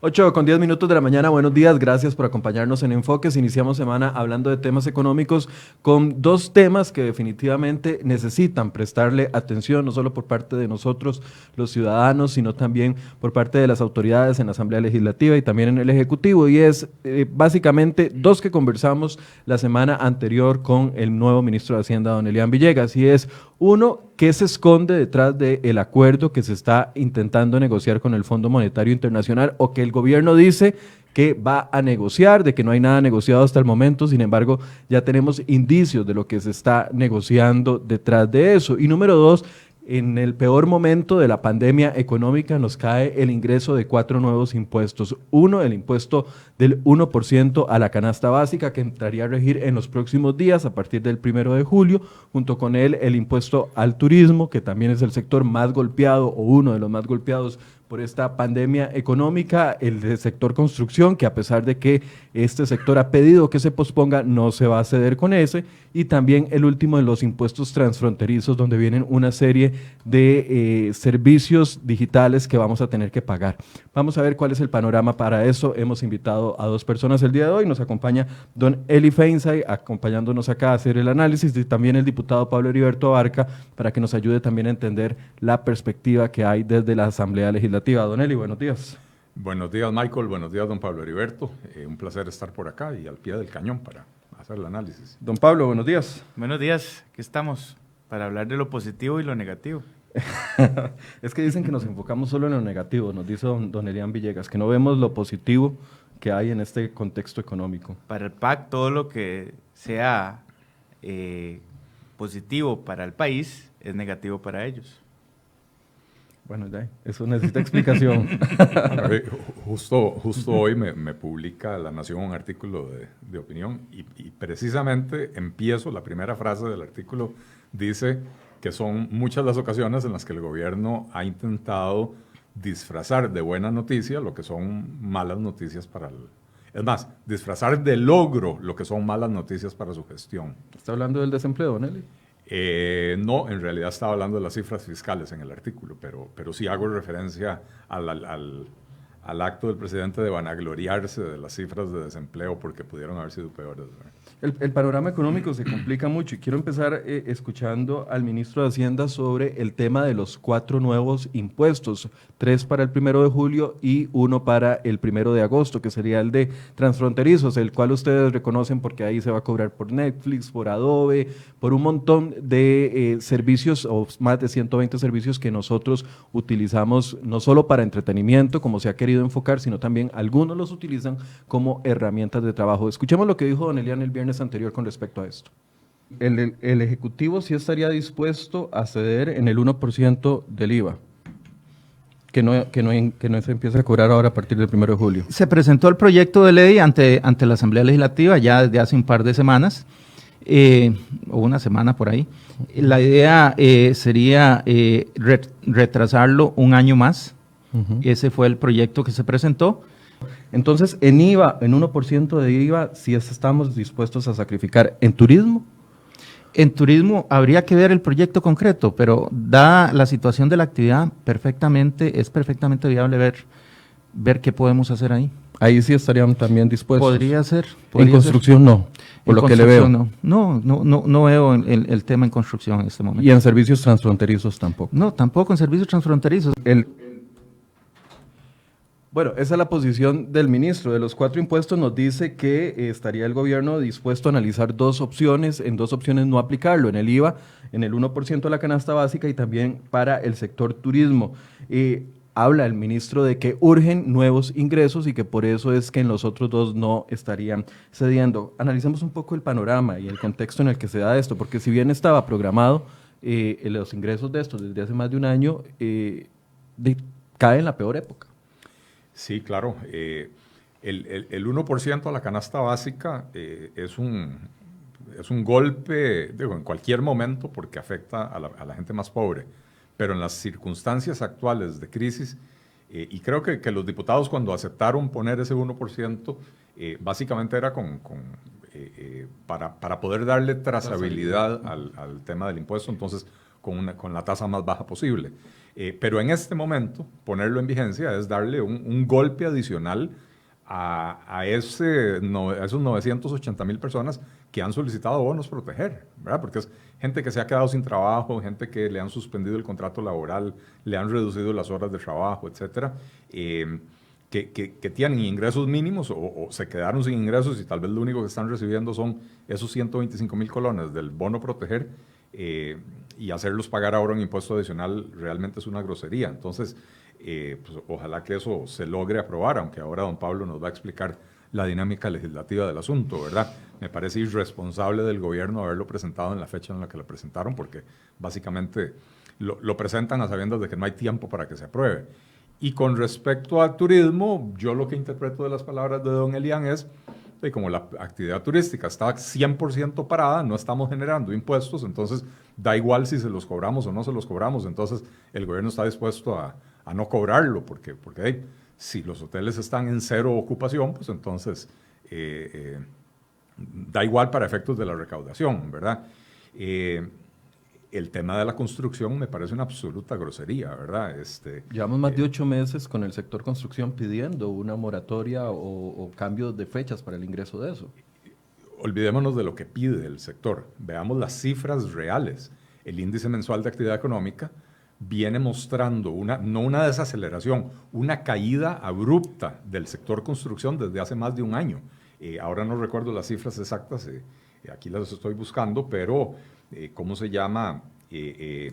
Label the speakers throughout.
Speaker 1: 8 con 10 minutos de la mañana, buenos días, gracias por acompañarnos en Enfoques. Iniciamos semana hablando de temas económicos con dos temas que definitivamente necesitan prestarle atención, no solo por parte de nosotros, los ciudadanos, sino también por parte de las autoridades en la Asamblea Legislativa y también en el Ejecutivo. Y es eh, básicamente dos que conversamos la semana anterior con el nuevo ministro de Hacienda, don Elian Villegas, y es uno, ¿qué se esconde detrás del acuerdo que se está intentando negociar con el Fondo Monetario Internacional o que el gobierno dice que va a negociar, de que no hay nada negociado hasta el momento, sin embargo, ya tenemos indicios de lo que se está negociando detrás de eso. Y número dos, en el peor momento de la pandemia económica nos cae el ingreso de cuatro nuevos impuestos. Uno, el impuesto del 1% a la canasta básica que entraría a regir en los próximos días a partir del primero de julio. Junto con él, el impuesto al turismo, que también es el sector más golpeado o uno de los más golpeados por esta pandemia económica, el sector construcción, que a pesar de que este sector ha pedido que se posponga, no se va a ceder con ese, y también el último de los impuestos transfronterizos, donde vienen una serie de eh, servicios digitales que vamos a tener que pagar. Vamos a ver cuál es el panorama para eso. Hemos invitado a dos personas el día de hoy, nos acompaña don Eli Feinsay, acompañándonos acá a hacer el análisis, y también el diputado Pablo Heriberto Abarca, para que nos ayude también a entender la perspectiva que hay desde la Asamblea Legislativa Don Eli, buenos días.
Speaker 2: Buenos días, Michael. Buenos días, don Pablo Heriberto. Eh, un placer estar por acá y al pie del cañón para hacer el análisis.
Speaker 1: Don Pablo, buenos días.
Speaker 3: Buenos días. Aquí estamos para hablar de lo positivo y lo negativo.
Speaker 1: es que dicen que nos enfocamos solo en lo negativo, nos dice don, don Elian Villegas, que no vemos lo positivo que hay en este contexto económico.
Speaker 3: Para el PAC, todo lo que sea eh, positivo para el país es negativo para ellos.
Speaker 1: Bueno, ya, eso necesita explicación.
Speaker 2: justo, justo hoy me, publica La Nación un artículo de, opinión y, precisamente empiezo, la primera frase del artículo dice que son muchas las ocasiones en las que el gobierno ha intentado disfrazar de buena noticia lo que son malas noticias para el... Es más, disfrazar de logro lo que son malas noticias para su gestión.
Speaker 1: ¿Está hablando del desempleo, Nelly?
Speaker 2: Eh, no, en realidad estaba hablando de las cifras fiscales en el artículo, pero, pero sí hago referencia al, al, al acto del presidente de vanagloriarse de las cifras de desempleo porque pudieron haber sido peores.
Speaker 1: El, panorama económico se complica mucho y quiero empezar eh, escuchando al ministro de Hacienda sobre el tema de los cuatro nuevos impuestos, tres para el primero de julio y uno para el primero de agosto, que sería el de transfronterizos, el cual ustedes reconocen porque ahí se va a cobrar por Netflix, por Adobe, por un montón de eh, servicios o más de 120 servicios que nosotros utilizamos no solo para entretenimiento, como se ha querido enfocar, sino también algunos los utilizan como herramientas de trabajo. Escuchemos lo que dijo Don Elian el viernes anterior con respecto a esto. El, el, Ejecutivo sí estaría dispuesto a ceder en el 1% del IVA, que no, que, no, que no se empiece a cobrar ahora a partir del 1 de julio.
Speaker 4: Se presentó el proyecto de ley ante, ante la Asamblea Legislativa ya desde hace un par de semanas, eh, o una semana por ahí. La idea eh, sería eh, retrasarlo un año más. Ese fue el proyecto que se presentó.
Speaker 1: Entonces, en IVA, en 1% de IVA, si estamos dispuestos a sacrificar. ¿En turismo?
Speaker 4: En turismo habría que ver el proyecto concreto, pero dada la situación de la actividad, perfectamente, es perfectamente viable ver, ver qué podemos hacer ahí.
Speaker 1: Ahí sí estarían también dispuestos.
Speaker 4: Podría ser.
Speaker 1: en construcción no, por lo que le veo. No,
Speaker 4: no, no, no, veo el, el, tema en construcción en este momento.
Speaker 1: ¿Y en servicios transfronterizos tampoco?
Speaker 4: No, tampoco en servicios transfronterizos.
Speaker 1: El, bueno, esa es la posición del ministro. De los cuatro impuestos nos dice que eh, estaría el gobierno dispuesto a analizar dos opciones, en dos opciones no aplicarlo, en el IVA, en el 1% de la canasta básica y también para el sector turismo. habla el ministro de que urgen nuevos ingresos y que por eso es que en los otros dos no estarían cediendo. Analicemos un poco el panorama y el contexto en el que se da esto, porque si bien estaba programado eh, los ingresos de estos desde hace más de un año, eh, cae en la peor época.
Speaker 2: Sí, claro. Eh, el, el, 1% a la canasta básica eh, es, un, es un golpe, digo, en cualquier momento porque afecta a la, gente más pobre, pero en las circunstancias actuales de crisis, eh, y creo que, que, los diputados cuando aceptaron poner ese 1%, básicamente era con, con para, para, poder darle trazabilidad al, al, tema del impuesto, entonces con, una, con la tasa más baja posible. Eh, pero en este momento, ponerlo en vigencia es darle un, golpe adicional a, a, ese, no, a esos 980 mil personas que han solicitado bonos proteger, ¿verdad? Porque es gente que se ha quedado sin trabajo, gente que le han suspendido el contrato laboral, le han reducido las horas de trabajo, etcétera, que, que, que, tienen ingresos mínimos o, o, se quedaron sin ingresos y tal vez lo único que están recibiendo son esos 125 mil colones del bono proteger eh, y hacerlos pagar ahora un impuesto adicional realmente es una grosería. Entonces, eh, pues, ojalá que eso se logre aprobar, aunque ahora don Pablo nos va a explicar la dinámica legislativa del asunto, ¿verdad? Me parece irresponsable del gobierno haberlo presentado en la fecha en la que lo presentaron, porque básicamente lo, presentan a sabiendas de que no hay tiempo para que se apruebe. Y con respecto al turismo, yo lo que interpreto de las palabras de don Elian es y como la actividad turística está 100% parada, no estamos generando impuestos, entonces da igual si se los cobramos o no se los cobramos, entonces el gobierno está dispuesto a, a no cobrarlo, porque, porque si los hoteles están en cero ocupación, pues entonces eh, eh, da igual para efectos de la recaudación, ¿verdad? Eh, el tema de la construcción me parece una absoluta grosería, ¿verdad? Este,
Speaker 1: Llevamos más de ocho meses con el sector construcción pidiendo una moratoria o, o cambio de fechas para el ingreso de eso.
Speaker 2: Olvidémonos de lo que pide el sector, veamos las cifras reales. El índice mensual de actividad económica viene mostrando una, no una desaceleración, una caída abrupta del sector construcción desde hace más de un año. Eh, ahora no recuerdo las cifras exactas, eh, aquí las estoy buscando, pero eh, ¿cómo se llama? Eh, eh,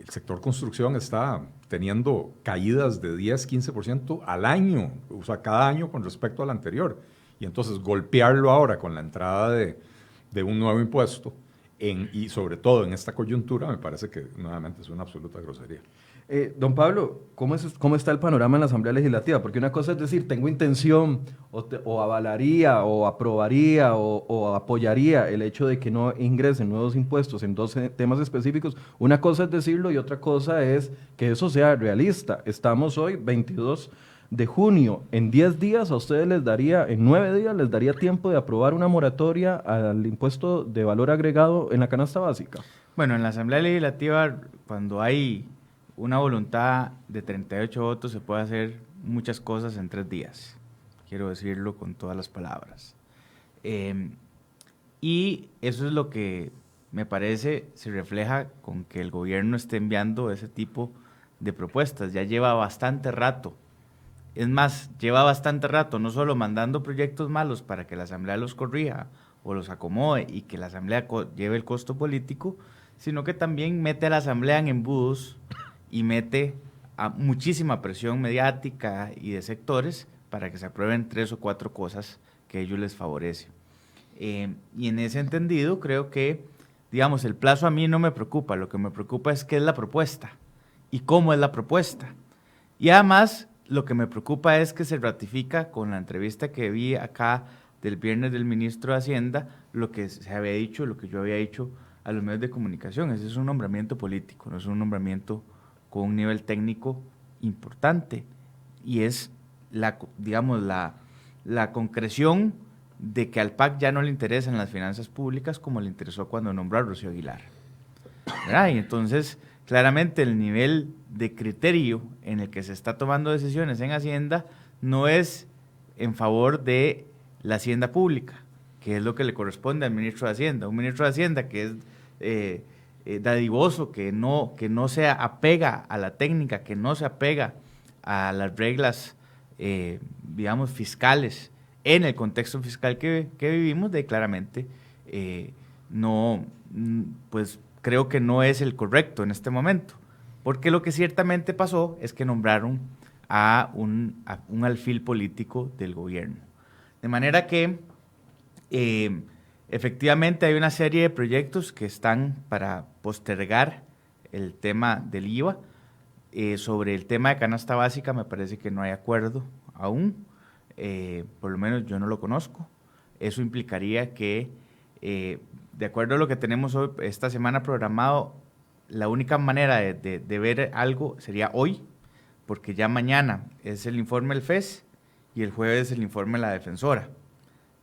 Speaker 2: el sector construcción está teniendo caídas de 10, 15% al año, o sea, cada año con respecto al anterior. Y entonces golpearlo ahora con la entrada de, un nuevo impuesto, y sobre todo en esta coyuntura, me parece que nuevamente es una absoluta grosería.
Speaker 1: Eh, don Pablo, ¿cómo, es, ¿cómo está el panorama en la Asamblea Legislativa? Porque una cosa es decir, tengo intención, o, avalaría, o aprobaría, o, apoyaría el hecho de que no ingresen nuevos impuestos en dos temas específicos. Una cosa es decirlo y otra cosa es que eso sea realista. Estamos hoy 22 de junio. En 10 días a ustedes les daría, en 9 días les daría tiempo de aprobar una moratoria al impuesto de valor agregado en la canasta básica.
Speaker 3: Bueno, en la Asamblea Legislativa, cuando hay una voluntad de 38 votos se puede hacer muchas cosas en tres días. Quiero decirlo con todas las palabras. Eh, y eso es lo que me parece se refleja con que el gobierno esté enviando ese tipo de propuestas. Ya lleva bastante rato. Es más, lleva bastante rato no solo mandando proyectos malos para que la Asamblea los corrija o los acomode y que la Asamblea lleve el costo político, sino que también mete a la Asamblea en embudos y mete a muchísima presión mediática y de sectores para que se aprueben tres o cuatro cosas que ellos les favorece. Eh, y en ese entendido creo que, digamos, el plazo a mí no me preocupa, lo que me preocupa es qué es la propuesta y cómo es la propuesta. Y además, lo que me preocupa es que se ratifica con la entrevista que vi acá del viernes del ministro de Hacienda, lo que se había dicho, lo que yo había dicho a los medios de comunicación. Ese es un nombramiento político, no es un nombramiento con un nivel técnico importante y es la, digamos, la, la concreción de que al PAC ya no le interesan las finanzas públicas como le interesó cuando nombró a Rocío Aguilar. Y entonces, claramente el nivel de criterio en el que se está tomando decisiones en Hacienda no es en favor de la Hacienda pública, que es lo que le corresponde al ministro de Hacienda. Un ministro de Hacienda que es... Eh, eh, que no, que no se apega a la técnica, que no se apega a las reglas, eh, digamos, fiscales en el contexto fiscal que, que vivimos, de claramente eh, no, pues creo que no es el correcto en este momento. Porque lo que ciertamente pasó es que nombraron a un, a un alfil político del gobierno. De manera que eh, Efectivamente, hay una serie de proyectos que están para postergar el tema del IVA. Eh, sobre el tema de canasta básica, me parece que no hay acuerdo aún, eh, por lo menos yo no lo conozco. Eso implicaría que, eh, de acuerdo a lo que tenemos hoy, esta semana programado, la única manera de, de, de, ver algo sería hoy, porque ya mañana es el informe del FES y el jueves el informe de la defensora.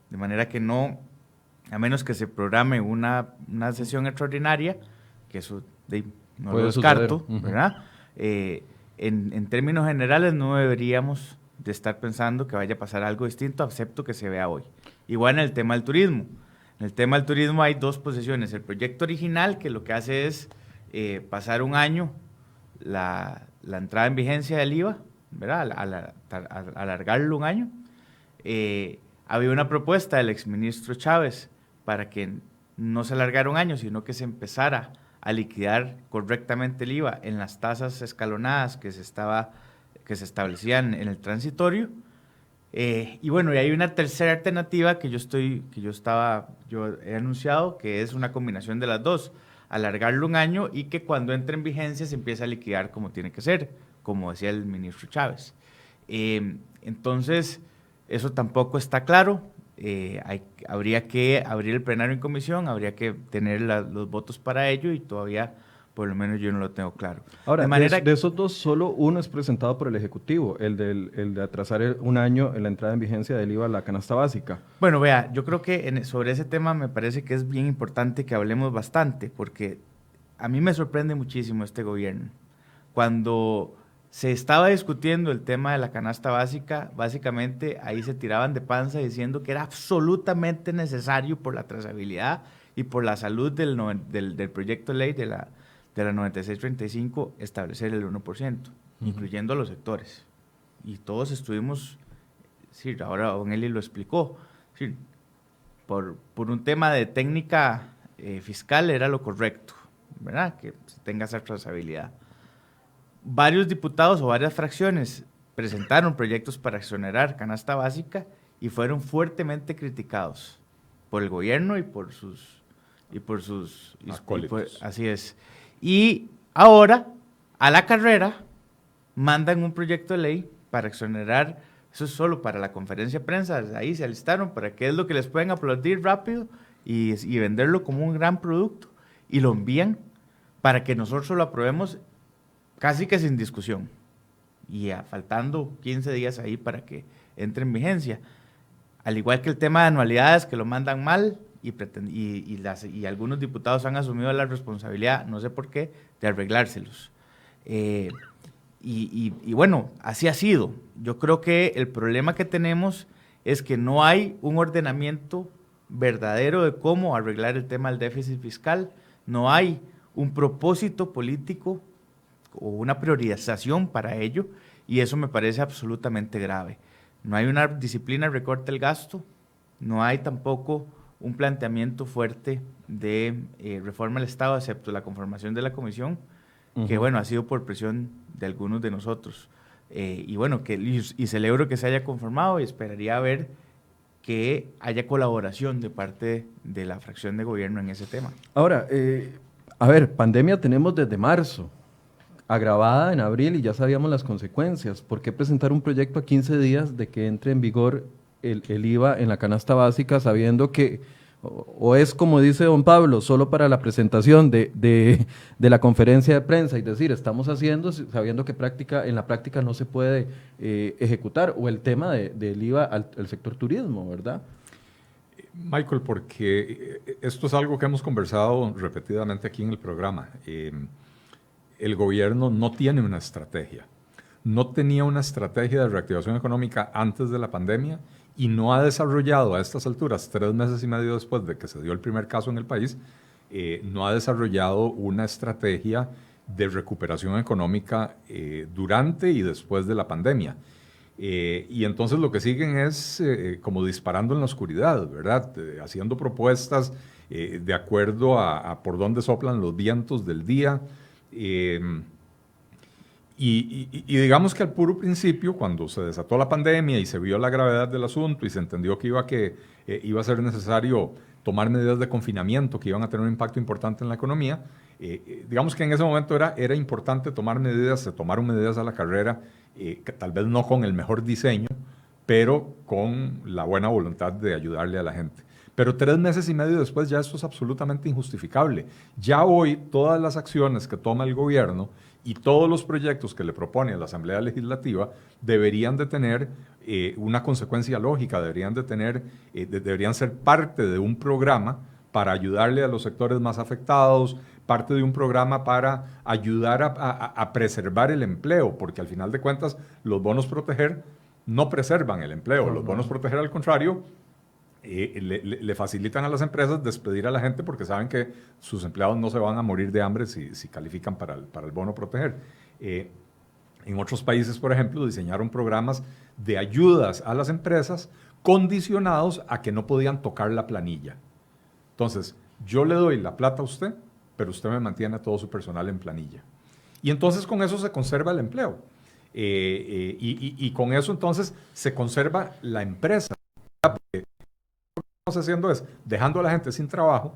Speaker 3: De manera que no a menos que se programe una, una sesión extraordinaria, que eso de, no lo descarto, uh -huh. ¿verdad? eh, en, en, términos generales no deberíamos de estar pensando que vaya a pasar algo distinto, excepto que se vea hoy. Igual en el tema del turismo. En el tema del turismo hay dos posiciones. El proyecto original, que lo que hace es eh, pasar un año la, la, entrada en vigencia del IVA, ¿verdad? alargarlo un año. Eh, había una propuesta del exministro Chávez para que no se alargara un año, sino que se empezara a liquidar correctamente el IVA en las tasas escalonadas que se, estaba, que se establecían en el transitorio. Eh, y bueno, y hay una tercera alternativa que yo estoy, que yo estaba, yo he anunciado, que es una combinación de las dos, alargarlo un año y que cuando entre en vigencia se empiece a liquidar como tiene que ser, como decía el ministro Chávez. Eh, entonces, eso tampoco está claro. Eh, hay, habría que abrir el plenario en comisión, habría que tener los votos para ello y todavía, por lo menos yo no lo tengo claro.
Speaker 1: Ahora, de, manera de, esos dos, solo uno es presentado por el Ejecutivo, el, del, el de atrasar un año en la entrada en vigencia del IVA a la canasta básica.
Speaker 3: Bueno, vea, yo creo que en, sobre ese tema me parece que es bien importante que hablemos bastante, porque a mí me sorprende muchísimo este gobierno. Cuando se estaba discutiendo el tema de la canasta básica, básicamente ahí se tiraban de panza diciendo que era absolutamente necesario por la trazabilidad y por la salud del, del, proyecto de ley de la, de la 9635 establecer el 1%, incluyendo a los sectores. Y todos estuvimos, sí, ahora Don Eli lo explicó, sí, por, por un tema de técnica eh, fiscal era lo correcto, ¿verdad? Que se tenga esa trazabilidad varios diputados o varias fracciones presentaron proyectos para exonerar canasta básica y fueron fuertemente criticados por el gobierno y por sus y por sus así es. Y ahora a la carrera mandan un proyecto de ley para exonerar eso es solo para la conferencia de prensa, ahí se alistaron para que es lo que les pueden aplaudir rápido y, y venderlo como un gran producto y lo envían para que nosotros lo aprobemos casi que sin discusión. Y faltando 15 días ahí para que entre en vigencia. Al igual que el tema de anualidades, que lo mandan mal y, y, y algunos diputados han asumido la responsabilidad, no sé por qué, de arreglárselos. Eh, y, y, bueno, así ha sido. Yo creo que el problema que tenemos es que no hay un ordenamiento verdadero de cómo arreglar el tema del déficit fiscal, no hay un propósito político o una priorización para ello y eso me parece absolutamente grave. No hay una disciplina recorte del gasto, no hay tampoco un planteamiento fuerte de eh, reforma del Estado, excepto la conformación de la comisión, que bueno, ha sido por presión de algunos de nosotros. Eh, y bueno, que, y, celebro que se haya conformado y esperaría ver que haya colaboración de parte de la fracción de gobierno en ese tema.
Speaker 1: Ahora, eh, a ver, pandemia tenemos desde marzo agravada en abril y ya sabíamos las consecuencias. ¿Por qué presentar un proyecto a 15 días de que entre en vigor el, IVA en la canasta básica sabiendo que, o, es como dice don Pablo, solo para la presentación de, de, la conferencia de prensa y decir, estamos haciendo, sabiendo que práctica, en la práctica no se puede eh, ejecutar, o el tema del IVA al, sector turismo, ¿verdad?
Speaker 2: Michael, porque eh, esto es algo que hemos conversado repetidamente aquí en el programa. Eh, el gobierno no tiene una estrategia. No tenía una estrategia de reactivación económica antes de la pandemia y no ha desarrollado a estas alturas, tres meses y medio después de que se dio el primer caso en el país, eh, no ha desarrollado una estrategia de recuperación económica eh, durante y después de la pandemia. Eh, y entonces lo que siguen es como disparando en la oscuridad, ¿verdad? haciendo propuestas de acuerdo a, por dónde soplan los vientos del día, Em, y, digamos que al puro principio, cuando se desató la pandemia y se vio la gravedad del asunto y se entendió que iba, que, eh, iba a ser necesario tomar medidas de confinamiento que iban a tener un impacto importante en la economía, eh, eh, digamos que en ese momento era, era importante tomar medidas, se tomaron medidas a la carrera, tal vez no con el mejor diseño, pero con la buena voluntad de ayudarle a la gente. Pero tres meses y medio después ya esto es absolutamente injustificable. Ya hoy todas las acciones que toma el gobierno y todos los proyectos que le propone a la Asamblea Legislativa deberían de tener eh, una consecuencia lógica, deberían de tener, eh, deberían ser parte de un programa para ayudarle a los sectores más afectados, parte de un programa para ayudar a, preservar el empleo, porque al final de cuentas los bonos proteger no preservan el empleo, los bonos proteger al contrario eh, le, facilitan a las empresas despedir a la gente porque saben que sus empleados no se van a morir de hambre si, califican para el, para el, bono proteger. Eh, en otros países, por ejemplo, diseñaron programas de ayudas a las empresas condicionados a que no podían tocar la planilla. Entonces, yo le doy la plata a usted, pero usted me mantiene a todo su personal en planilla. Y entonces con eso se conserva el empleo. Eh, y, con eso entonces se conserva la empresa. Haciendo es dejando a la gente sin trabajo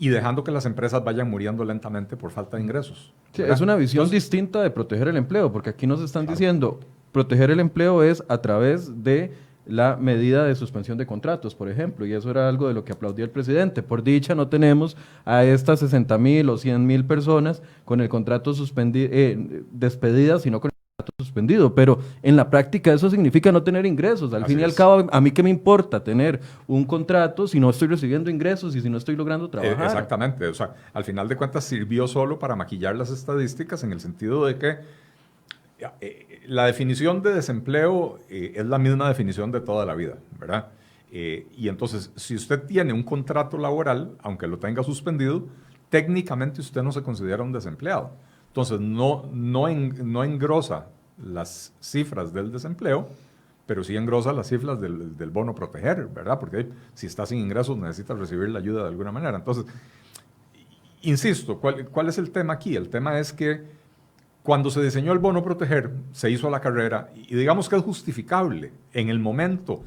Speaker 2: y dejando que las empresas vayan muriendo lentamente por falta de ingresos.
Speaker 1: es una visión distinta de proteger el empleo, porque aquí nos están diciendo, proteger el empleo es a través de la medida de suspensión de contratos, por ejemplo, y eso era algo de lo que aplaudía el presidente. Por dicha, no tenemos a estas 60 mil o 100 mil personas con el contrato suspendido, eh, despedidas, sino con suspendido, pero en la práctica eso significa no tener ingresos. Al fin y al cabo, a mí qué me importa tener un contrato si no estoy recibiendo ingresos y si no estoy logrando eh, trabajar.
Speaker 2: exactamente, o sea, al final de cuentas sirvió solo para maquillar las estadísticas en el sentido de que eh, la definición de desempleo eh, es la misma definición de toda la vida, ¿verdad? y entonces, si usted tiene un contrato laboral, aunque lo tenga suspendido, técnicamente usted no se considera un desempleado. Entonces, no, no, no engrosa las cifras del desempleo, pero sí engrosa las cifras del, bono proteger, ¿verdad? Porque si está sin ingresos necesita recibir la ayuda de alguna manera. Entonces, insisto, ¿cuál, ¿cuál es el tema aquí? El tema es que cuando se diseñó el bono proteger, se hizo la carrera y digamos que es justificable en el momento,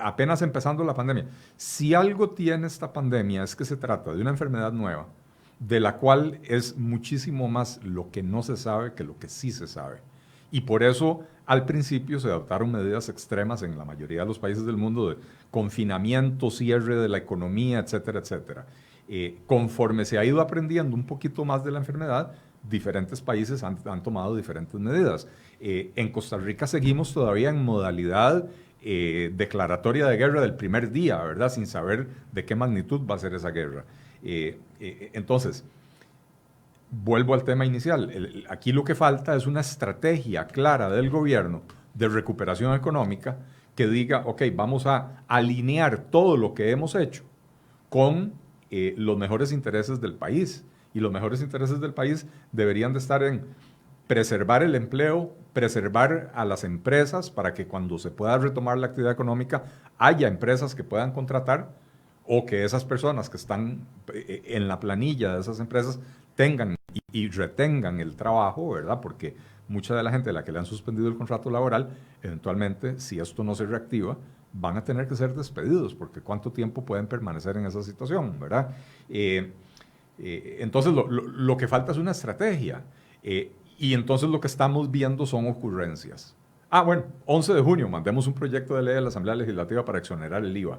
Speaker 2: apenas empezando la pandemia. Si algo tiene esta pandemia es que se trata de una enfermedad nueva de la cual es muchísimo más lo que no se sabe que lo que sí se sabe. Y por eso al principio se adoptaron medidas extremas en la mayoría de los países del mundo de confinamiento, cierre de la economía, etcétera, etcétera. Eh, conforme se ha ido aprendiendo un poquito más de la enfermedad, diferentes países han, tomado diferentes medidas. Eh, en Costa Rica seguimos todavía en modalidad eh, declaratoria de guerra del primer día, ¿verdad? Sin saber de qué magnitud va a ser esa guerra. Entonces, vuelvo al tema inicial. aquí lo que falta es una estrategia clara del gobierno de recuperación económica que diga, ok, vamos a alinear todo lo que hemos hecho con eh, los mejores intereses del país. Y los mejores intereses del país deberían de estar en preservar el empleo, preservar a las empresas para que cuando se pueda retomar la actividad económica haya empresas que puedan contratar o que esas personas que están eh, en la planilla de esas empresas tengan y, retengan el trabajo, ¿verdad? Porque mucha de la gente a la que le han suspendido el contrato laboral, eventualmente, si esto no se reactiva, van a tener que ser despedidos, porque cuánto tiempo pueden permanecer en esa situación, ¿verdad? Eh, eh, entonces, lo, que falta es una estrategia. y entonces lo que estamos viendo son ocurrencias. Ah, bueno, 11 de junio mandemos un proyecto de ley a la Asamblea Legislativa para exonerar el IVA.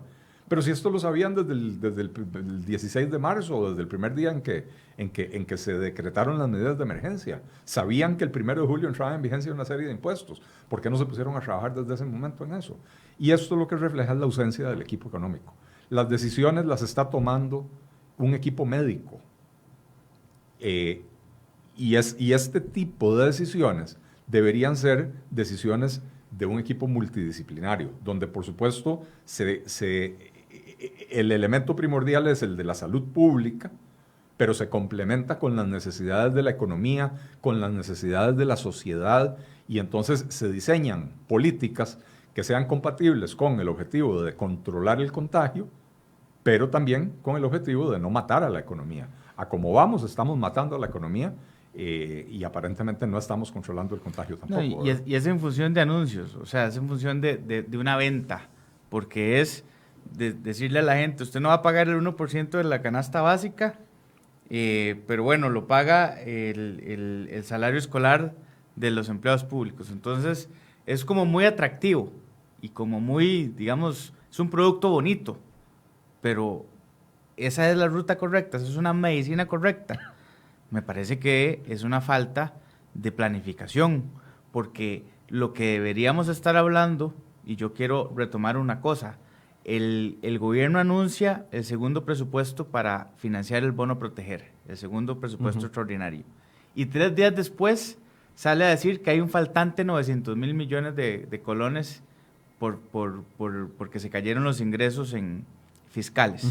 Speaker 2: Pero si esto lo sabían desde el, desde el, 16 de marzo, o desde el primer día en que, en, que, en que se decretaron las medidas de emergencia, sabían que el 1 de julio entraba en vigencia una serie de impuestos. ¿Por qué no se pusieron a trabajar desde ese momento en eso? Y esto lo que refleja es la ausencia del equipo económico. Las decisiones las está tomando un equipo médico. Eh, y, es, y este tipo de decisiones deberían ser decisiones de un equipo multidisciplinario, donde por supuesto se, se el elemento primordial es el de la salud pública, pero se complementa con las necesidades de la economía, con las necesidades de la sociedad, y entonces se diseñan políticas que sean compatibles con el objetivo de controlar el contagio, pero también con el objetivo de no matar a la economía. A como vamos, estamos matando a la economía eh, y aparentemente no estamos controlando el contagio tampoco.
Speaker 3: y, es, en función de anuncios, o sea, es en función de, de una venta, porque es de decirle a la gente, usted no va a pagar el 1% de la canasta básica, eh, pero bueno, lo paga el, el, salario escolar de los empleados públicos. Entonces, es como muy atractivo y como muy, digamos, es un producto bonito, pero esa es la ruta correcta, esa es una medicina correcta. Me parece que es una falta de planificación, porque lo que deberíamos estar hablando, y yo quiero retomar una cosa, el, el, gobierno anuncia el segundo presupuesto para financiar el bono proteger, el segundo presupuesto extraordinario. Y tres días después sale a decir que hay un faltante de 900 mil millones de, de colones por, por, por, porque se cayeron los ingresos en fiscales.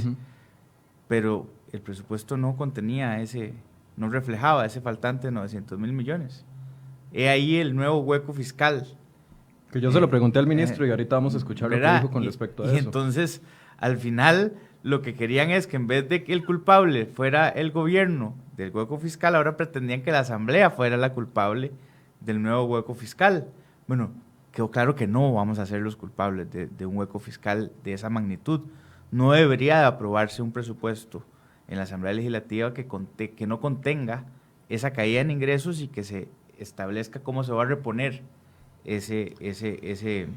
Speaker 3: Pero el presupuesto no contenía ese, no reflejaba ese faltante de 900 mil millones. He ahí el nuevo hueco fiscal.
Speaker 1: Que yo se lo pregunté al ministro y ahorita vamos a escuchar lo que dijo con respecto a eso.
Speaker 3: Y entonces, al final, lo que querían es que en vez de que el culpable fuera el gobierno del hueco fiscal, ahora pretendían que la asamblea fuera la culpable del nuevo hueco fiscal. Bueno, quedó claro que no vamos a ser los culpables de, un hueco fiscal de esa magnitud. No debería de aprobarse un presupuesto en la Asamblea Legislativa que, que no contenga esa caída en ingresos y que se establezca cómo se va a reponer ese, ese, ese,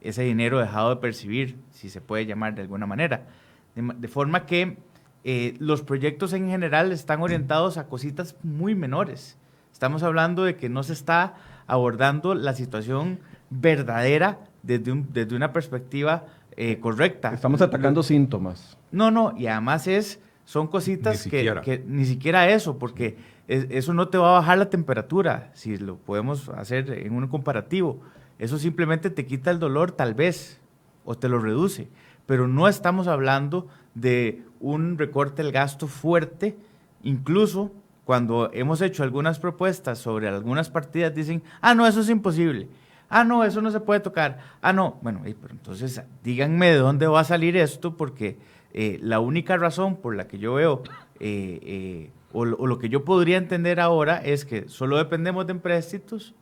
Speaker 3: ese dinero dejado de percibir, si se puede llamar de alguna manera. De, forma que eh, los proyectos en general están orientados a cositas muy menores. Estamos hablando de que no se está abordando la situación verdadera desde, desde una perspectiva eh, correcta.
Speaker 1: Estamos atacando síntomas.
Speaker 3: No, no, y además es, son cositas que, que, ni siquiera eso, porque eso no te va a bajar la temperatura, si lo podemos hacer en un comparativo. Eso simplemente te quita el dolor tal vez, o te lo reduce, pero no estamos hablando de un recorte del gasto fuerte, incluso cuando hemos hecho algunas propuestas sobre algunas partidas, dicen, ah, no, eso es imposible. Ah, no, eso no se puede tocar. Ah, no. Bueno, pero entonces díganme de dónde va a salir esto, porque eh, la única razón por la que yo veo, eh, eh, o, lo que yo podría entender ahora, es que solo dependemos de empréstitos,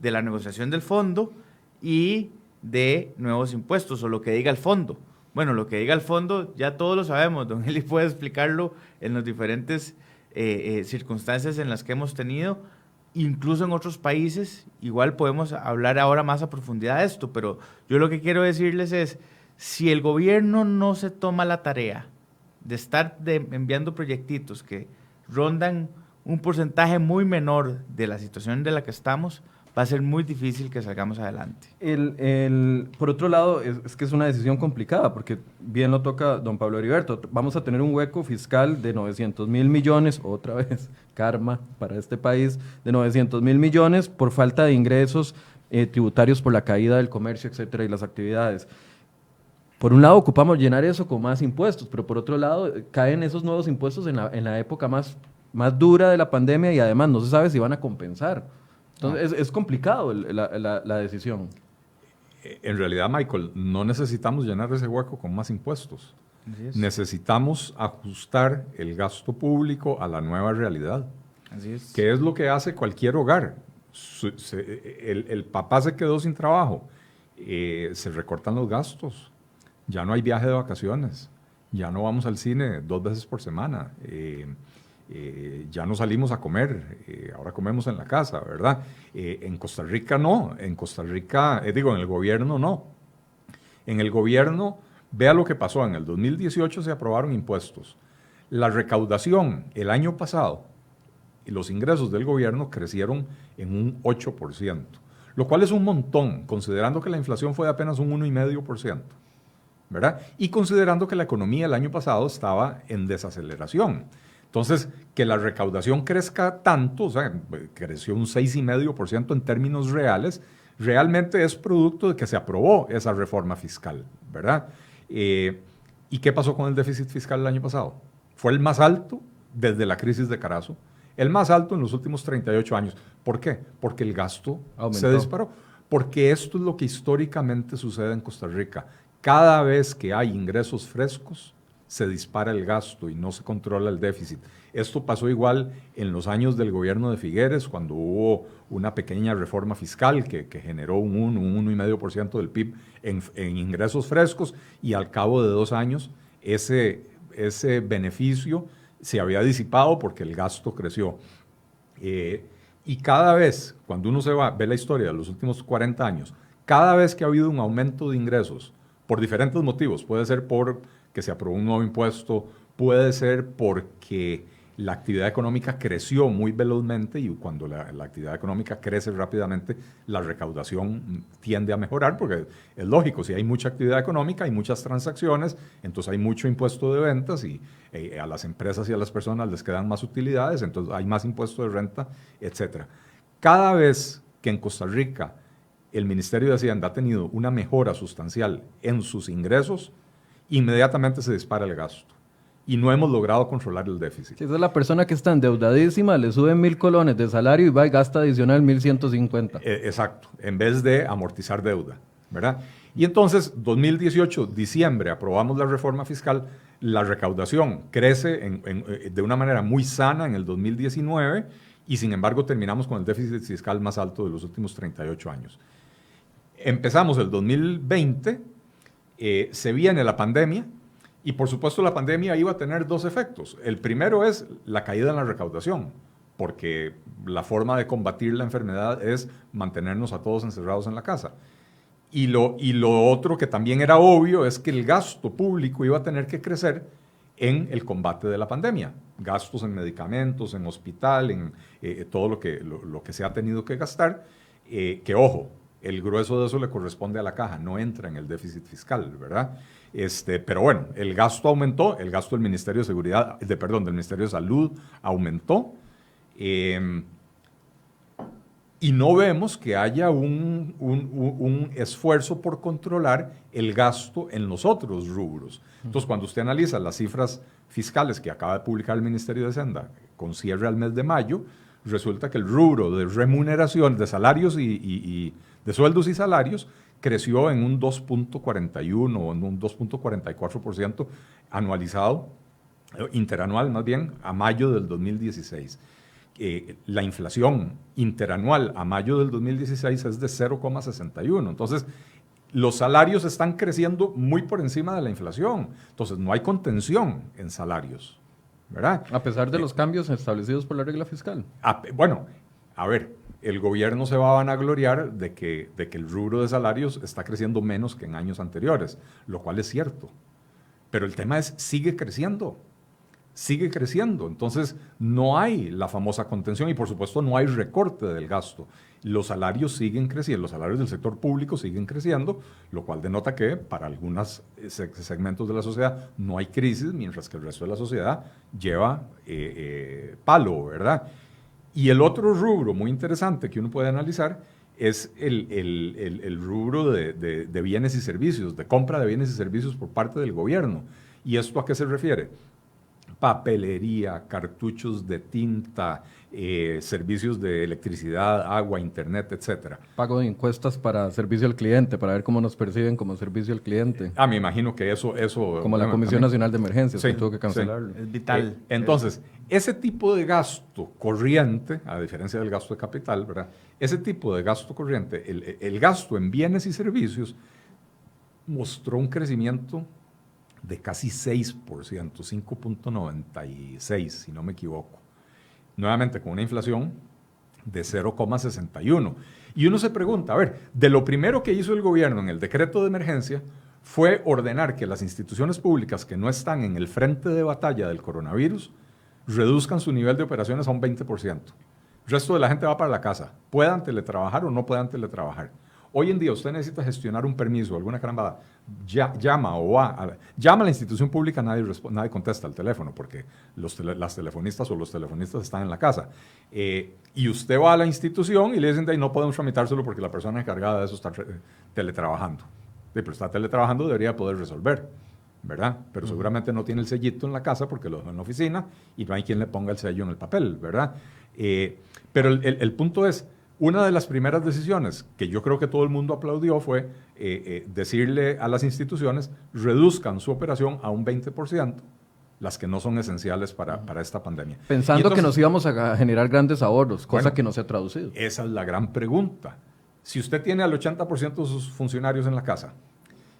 Speaker 3: de la negociación del fondo y de nuevos impuestos, o lo que diga el fondo. Bueno, lo que diga el fondo ya todos lo sabemos, don Eli puede explicarlo en los diferentes eh, eh, circunstancias en las que hemos tenido, incluso en otros países, igual podemos hablar ahora más a profundidad de esto, pero yo lo que quiero decirles es, si el gobierno no se toma la tarea de estar enviando proyectitos que rondan un porcentaje muy menor de la situación de la que estamos, va a ser muy difícil que salgamos adelante.
Speaker 1: El, por otro lado, es, que es una decisión complicada, porque bien lo toca don Pablo Heriberto. Vamos a tener un hueco fiscal de 900 mil millones, otra vez, karma para este país, de 900 mil millones por falta de ingresos eh, tributarios por la caída del comercio, etcétera, y las actividades. Por un lado, ocupamos llenar eso con más impuestos, pero por otro lado, caen esos nuevos impuestos en la, en la época más, más dura de la pandemia y además no se sabe si van a compensar. Entonces, es, complicado la, decisión.
Speaker 2: Eh, en realidad, Michael, no necesitamos llenar ese hueco con más impuestos. Necesitamos ajustar el gasto público a la nueva realidad. Así es. ¿Qué es lo que hace cualquier hogar? el, papá se quedó sin trabajo, eh, se recortan los gastos, ya no hay viaje de vacaciones, ya no vamos al cine dos veces por semana. Eh, eh, ya no salimos a comer, eh, ahora comemos en la casa, ¿verdad? En Costa Rica no, en Costa Rica, digo, en el gobierno no. En el gobierno, vea lo que pasó, en el 2018 se aprobaron impuestos. La recaudación el año pasado y los ingresos del gobierno crecieron en un 8%, lo cual es un montón, considerando que la inflación fue de apenas un 1,5%. ¿Verdad? Y considerando que la economía el año pasado estaba en desaceleración. Entonces, que la recaudación crezca tanto, o sea, creció un 6,5% en términos reales, realmente es producto de que se aprobó esa reforma fiscal, ¿verdad? Eh, ¿Y qué pasó con el déficit fiscal el año pasado? Fue el más alto desde la crisis de Carazo, el más alto en los últimos 38 años. ¿Por qué? Porque el gasto se disparó. Porque esto es lo que históricamente sucede en Costa Rica. Cada vez que hay ingresos frescos, se dispara el gasto y no se controla el déficit. Esto pasó igual en los años del gobierno de Figueres, cuando hubo una pequeña reforma fiscal que, generó un 1, un 1,5% del PIB en, ingresos frescos y al cabo de dos años ese, ese beneficio se había disipado porque el gasto creció. Eh, y cada vez, cuando uno se va, ve la historia de los últimos 40 años, cada vez que ha habido un aumento de ingresos, por diferentes motivos, puede ser por que se aprobó un nuevo impuesto, puede ser porque la actividad económica creció muy velozmente y cuando la, actividad económica crece rápidamente, la recaudación tiende a mejorar porque es lógico, si hay mucha actividad económica, hay muchas transacciones, entonces hay mucho impuesto de ventas y eh, a las empresas y a las personas les quedan más utilidades, entonces hay más impuesto de renta, etc. Cada vez que en Costa Rica el Ministerio de Hacienda ha tenido una mejora sustancial en sus ingresos, inmediatamente se dispara el gasto y no hemos logrado controlar el déficit.
Speaker 1: Si esa es la persona que está endeudadísima, le suben mil colones de salario y va y gasta adicional mil ciento cincuenta.
Speaker 2: Eh, exacto, en vez de amortizar deuda, ¿verdad? Y entonces, 2018, diciembre, aprobamos la reforma fiscal, la recaudación crece eh, de una manera muy sana en el 2019 y sin embargo terminamos con el déficit fiscal más alto de los últimos 38 años. Empezamos el 2020, eh, se viene la pandemia, y por supuesto la pandemia iba a tener dos efectos. El primero es la caída en la recaudación, porque la forma de combatir la enfermedad es mantenernos a todos encerrados en la casa. Y lo, y lo otro que también era obvio es que el gasto público iba a tener que crecer en el combate de la pandemia. Gastos en medicamentos, en hospital, en eh, todo lo que, lo, que se ha tenido que gastar. Eh, que ojo, el grueso de eso le corresponde a la caja, no entra en el déficit fiscal, ¿verdad? Este, pero bueno, el gasto aumentó, el gasto del Ministerio de Seguridad, de, perdón, del Ministerio de Salud aumentó. Em, y no vemos que haya un, un, esfuerzo por controlar el gasto en los otros rubros. Entonces, cuando usted analiza las cifras fiscales que acaba de publicar el Ministerio de Hacienda con cierre al mes de mayo, resulta que el rubro de remuneración de salarios y de sueldos y salarios creció en un 2.41 o en un 2.44% anualizado, eh, interanual más bien, a mayo del 2016. Eh, la inflación interanual a mayo del 2016 es de 0,61. Entonces, los salarios están creciendo muy por encima de la inflación. Entonces, no hay contención en salarios. ¿Verdad?
Speaker 1: A pesar de los cambios establecidos por la regla fiscal.
Speaker 2: bueno, a ver, el gobierno se va a vanagloriar de que, de que el rubro de salarios está creciendo menos que en años anteriores, lo cual es cierto. Pero el tema es, sigue creciendo, sigue creciendo. Entonces, no hay la famosa contención y por supuesto no hay recorte del gasto. Los salarios siguen creciendo, los salarios del sector público siguen creciendo, lo cual denota que para algunos segmentos de la sociedad no hay crisis, mientras que el resto de la sociedad lleva eh, eh, palo, ¿verdad? Y el otro rubro muy interesante que uno puede analizar es el, el, el, rubro de, de, bienes y servicios, de compra de bienes y servicios por parte del gobierno. ¿Y esto a qué se refiere? Papelería, cartuchos de tinta, eh, servicios de electricidad, agua, internet, etcétera.
Speaker 1: Pago de encuestas para servicio al cliente, para ver cómo nos perciben como servicio al cliente.
Speaker 2: Ah, me imagino que eso... eso
Speaker 1: como la Comisión Nacional de Emergencias, que tuvo que cancelarlo.
Speaker 3: Es vital.
Speaker 2: Eh, entonces, ese tipo de gasto corriente, a diferencia del gasto de capital, ¿verdad? Ese tipo de gasto corriente, el, el gasto en bienes y servicios, mostró un crecimiento de casi 6%, 5.96, si no me equivoco nuevamente con una inflación de 0,61. Y uno se pregunta, a ver, de lo primero que hizo el gobierno en el decreto de emergencia fue ordenar que las instituciones públicas que no están en el frente de batalla del coronavirus reduzcan su nivel de operaciones a un 20%. El resto de la gente va para la casa, puedan teletrabajar o no puedan teletrabajar. Hoy en día usted necesita gestionar un permiso, alguna carambada, llama o va, a, llama a la institución pública, nadie, nadie contesta el teléfono porque los las telefonistas o los telefonistas están en la casa. Eh, y usted va a la institución y le dicen, no podemos tramitárselo porque la persona encargada de eso está teletrabajando. pero está teletrabajando, debería poder resolver, ¿verdad? Pero seguramente no tiene el sellito en la casa porque lo dejó en la oficina y no hay quien le ponga el sello en el papel, ¿verdad? Eh, pero el, el punto es, una de las primeras decisiones que yo creo que todo el mundo aplaudió fue eh, eh, decirle a las instituciones, reduzcan su operación a un 20%, las que no son esenciales para, esta pandemia.
Speaker 1: Pensando que nos íbamos a generar grandes ahorros, cosa que no se ha traducido.
Speaker 2: Esa es la gran pregunta. Si usted tiene al 80% de sus funcionarios en la casa,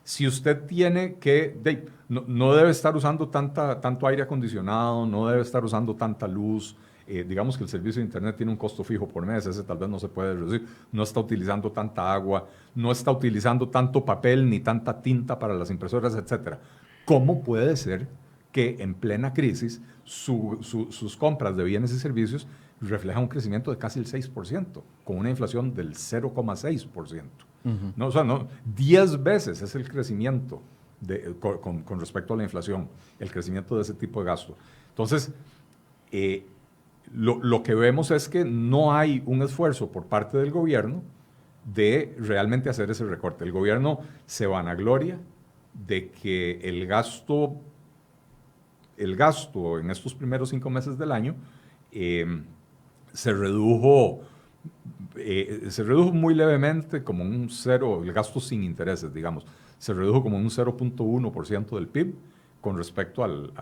Speaker 2: si usted tiene que, no, debe estar usando tanta, tanto aire acondicionado, no debe estar usando tanta luz, eh, digamos que el servicio de Internet tiene un costo fijo por mes, ese tal vez no se puede reducir, no está utilizando tanta agua, no está utilizando tanto papel ni tanta tinta para las impresoras, etc. ¿Cómo puede ser que en plena crisis sus compras de bienes y servicios reflejan un crecimiento de casi el 6%, con una inflación del 0,6%. no, o sea, no, 10 veces es el crecimiento de, con, con, respecto a la inflación, el crecimiento de ese tipo de gasto. Entonces, eh, lo, lo, que vemos es que no hay un esfuerzo por parte del gobierno de realmente hacer ese recorte. El gobierno se vanagloria de que el gasto, el gasto en estos primeros cinco meses del año eh, se redujo, eh, se redujo muy levemente, como un cero, el gasto sin intereses, digamos, se redujo como un 0.1% del PIB con respecto al,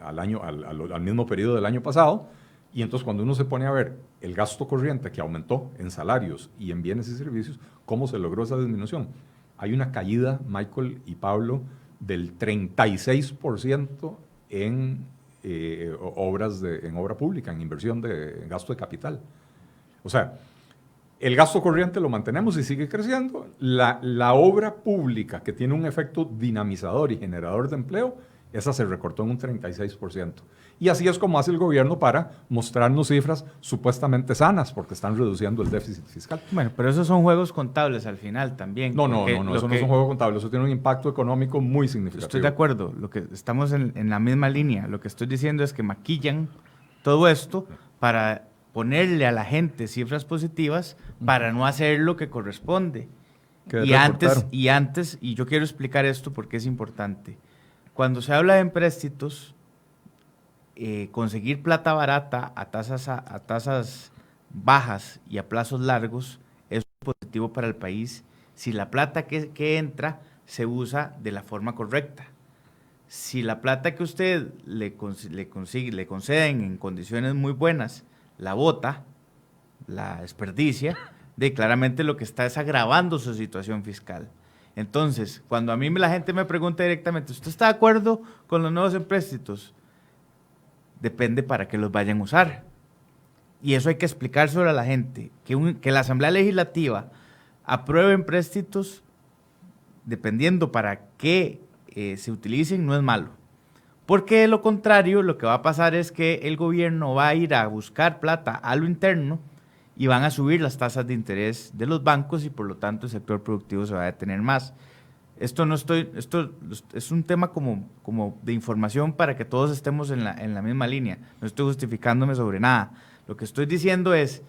Speaker 2: al, año, al, al mismo periodo del año pasado. Y entonces cuando uno se pone a ver el gasto corriente que aumentó en salarios y en bienes y servicios, ¿cómo se logró esa disminución? Hay una caída, Michael y Pablo, del 36% en eh, obras en obra pública, en inversión de gasto de capital. O sea, el gasto corriente lo mantenemos y sigue creciendo. La, la obra pública que tiene un efecto dinamizador y generador de empleo, esa se recortó en un 36%. Y así es como hace el gobierno para mostrarnos cifras supuestamente sanas, porque están reduciendo el déficit fiscal.
Speaker 3: Bueno, pero esos son juegos contables al final también.
Speaker 2: No, no, no, no eso no es un juego contable, eso tiene un impacto económico muy significativo.
Speaker 3: Estoy de acuerdo, lo que estamos en, en la misma línea. Lo que estoy diciendo es que maquillan todo esto para ponerle a la gente cifras positivas para no hacer lo que corresponde. Y antes, y antes, y yo quiero explicar esto porque es importante. Cuando se habla de empréstitos, eh, conseguir plata barata a tasas, a, tasas bajas y a plazos largos es positivo para el país si la plata que, entra se usa de la forma correcta. Si la plata que usted le, le, consigue, le conceden en condiciones muy buenas, la bota, la desperdicia, de claramente lo que está es agravando su situación fiscal. Entonces, cuando a mí la gente me pregunta directamente, ¿usted está de acuerdo con los nuevos empréstitos? Depende para qué los vayan a usar. Y eso hay que explicárselo a la gente, que, que la Asamblea Legislativa apruebe empréstitos dependiendo para qué eh, se utilicen no es malo. Porque de lo contrario, lo que va a pasar es que el gobierno va a ir a buscar plata a lo interno y van a subir las tasas de interés de los bancos y por lo tanto el sector productivo se va a detener más. Esto no estoy, esto es un tema como, como de información para que todos estemos en la, en la misma línea. No estoy justificándome sobre nada. Lo que estoy diciendo es,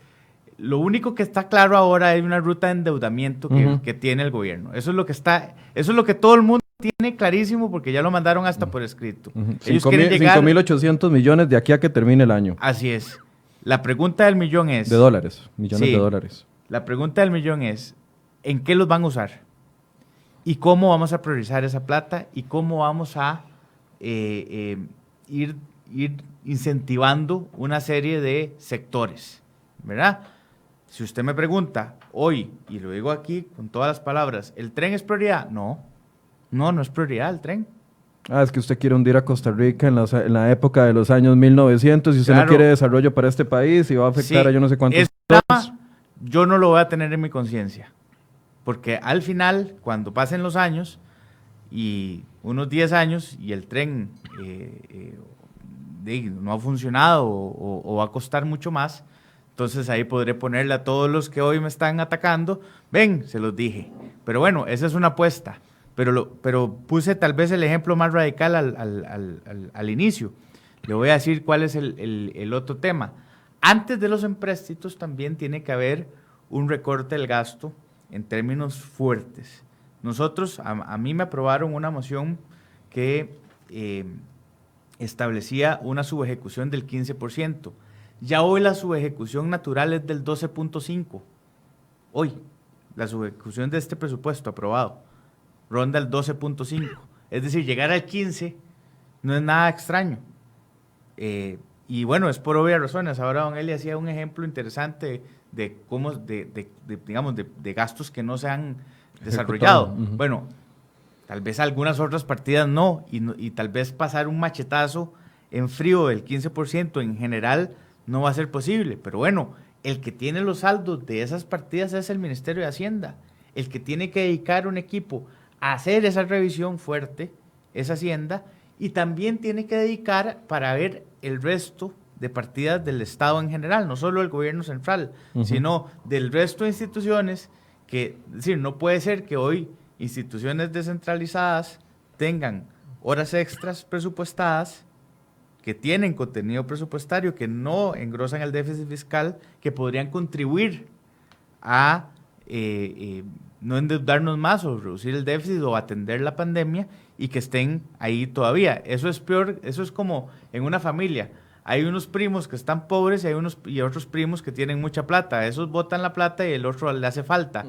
Speaker 3: lo único que está claro ahora es una ruta de endeudamiento que, que, tiene el gobierno. Eso es lo que está, eso es lo que todo el mundo tiene clarísimo porque ya lo mandaron hasta por escrito. Uh
Speaker 1: 5.800 millones de aquí a que termine el año.
Speaker 3: Así es. La pregunta del millón es...
Speaker 1: De dólares, millones de dólares.
Speaker 3: La pregunta del millón es, ¿en qué los van a usar? Y cómo vamos a priorizar esa plata y cómo vamos a eh, eh, ir, ir incentivando una serie de sectores, ¿verdad? Si usted me pregunta hoy, y lo digo aquí con todas las palabras, ¿el tren es prioridad? No, no, no es prioridad el tren.
Speaker 1: Ah, es que usted quiere hundir a Costa Rica en, la época de los años 1900 y usted no quiere desarrollo para este país y va a afectar a yo no sé cuántos.
Speaker 3: yo no lo voy a tener en mi conciencia. Porque al final, cuando pasen los años, y unos 10 años, y el tren eh, eh, no ha funcionado o, va a costar mucho más, entonces ahí podré ponerle a todos los que hoy me están atacando, ven, se los dije. Pero bueno, esa es una apuesta. Pero, pero puse tal vez el ejemplo más radical al, inicio. Le voy a decir cuál es el, el otro tema. Antes de los empréstitos también tiene que haber un recorte del gasto en términos fuertes. Nosotros, a, mí me aprobaron una moción que eh, establecía una subejecución del 15%. Ya hoy la subejecución natural es del 12.5%. Hoy, la subejecución de este presupuesto aprobado ronda el 12.5%. Es decir, llegar al 15% no es nada extraño. Eh, y bueno, es por obvias razones. Ahora don Eli hacía un ejemplo interesante de cómo, de, digamos, de, gastos que no se han desarrollado. Bueno, tal vez algunas otras partidas no y, y, tal vez pasar un machetazo en frío del 15% en general no va a ser posible. Pero bueno, el que tiene los saldos de esas partidas es el Ministerio de Hacienda. El que tiene que dedicar un equipo a hacer esa revisión fuerte es Hacienda y también tiene que dedicar para ver el resto de partidas del Estado en general, no solo el gobierno central, sino del resto de instituciones que, es decir, no puede ser que hoy instituciones descentralizadas tengan horas extras presupuestadas que tienen contenido presupuestario, que no engrosan el déficit fiscal, que podrían contribuir a eh, eh, no endeudarnos más o reducir el déficit o atender la pandemia y que estén ahí todavía. Eso es peor, eso es como en una familia. Hay unos primos que están pobres y hay unos y otros primos que tienen mucha plata. Esos botan la plata y el otro le hace falta.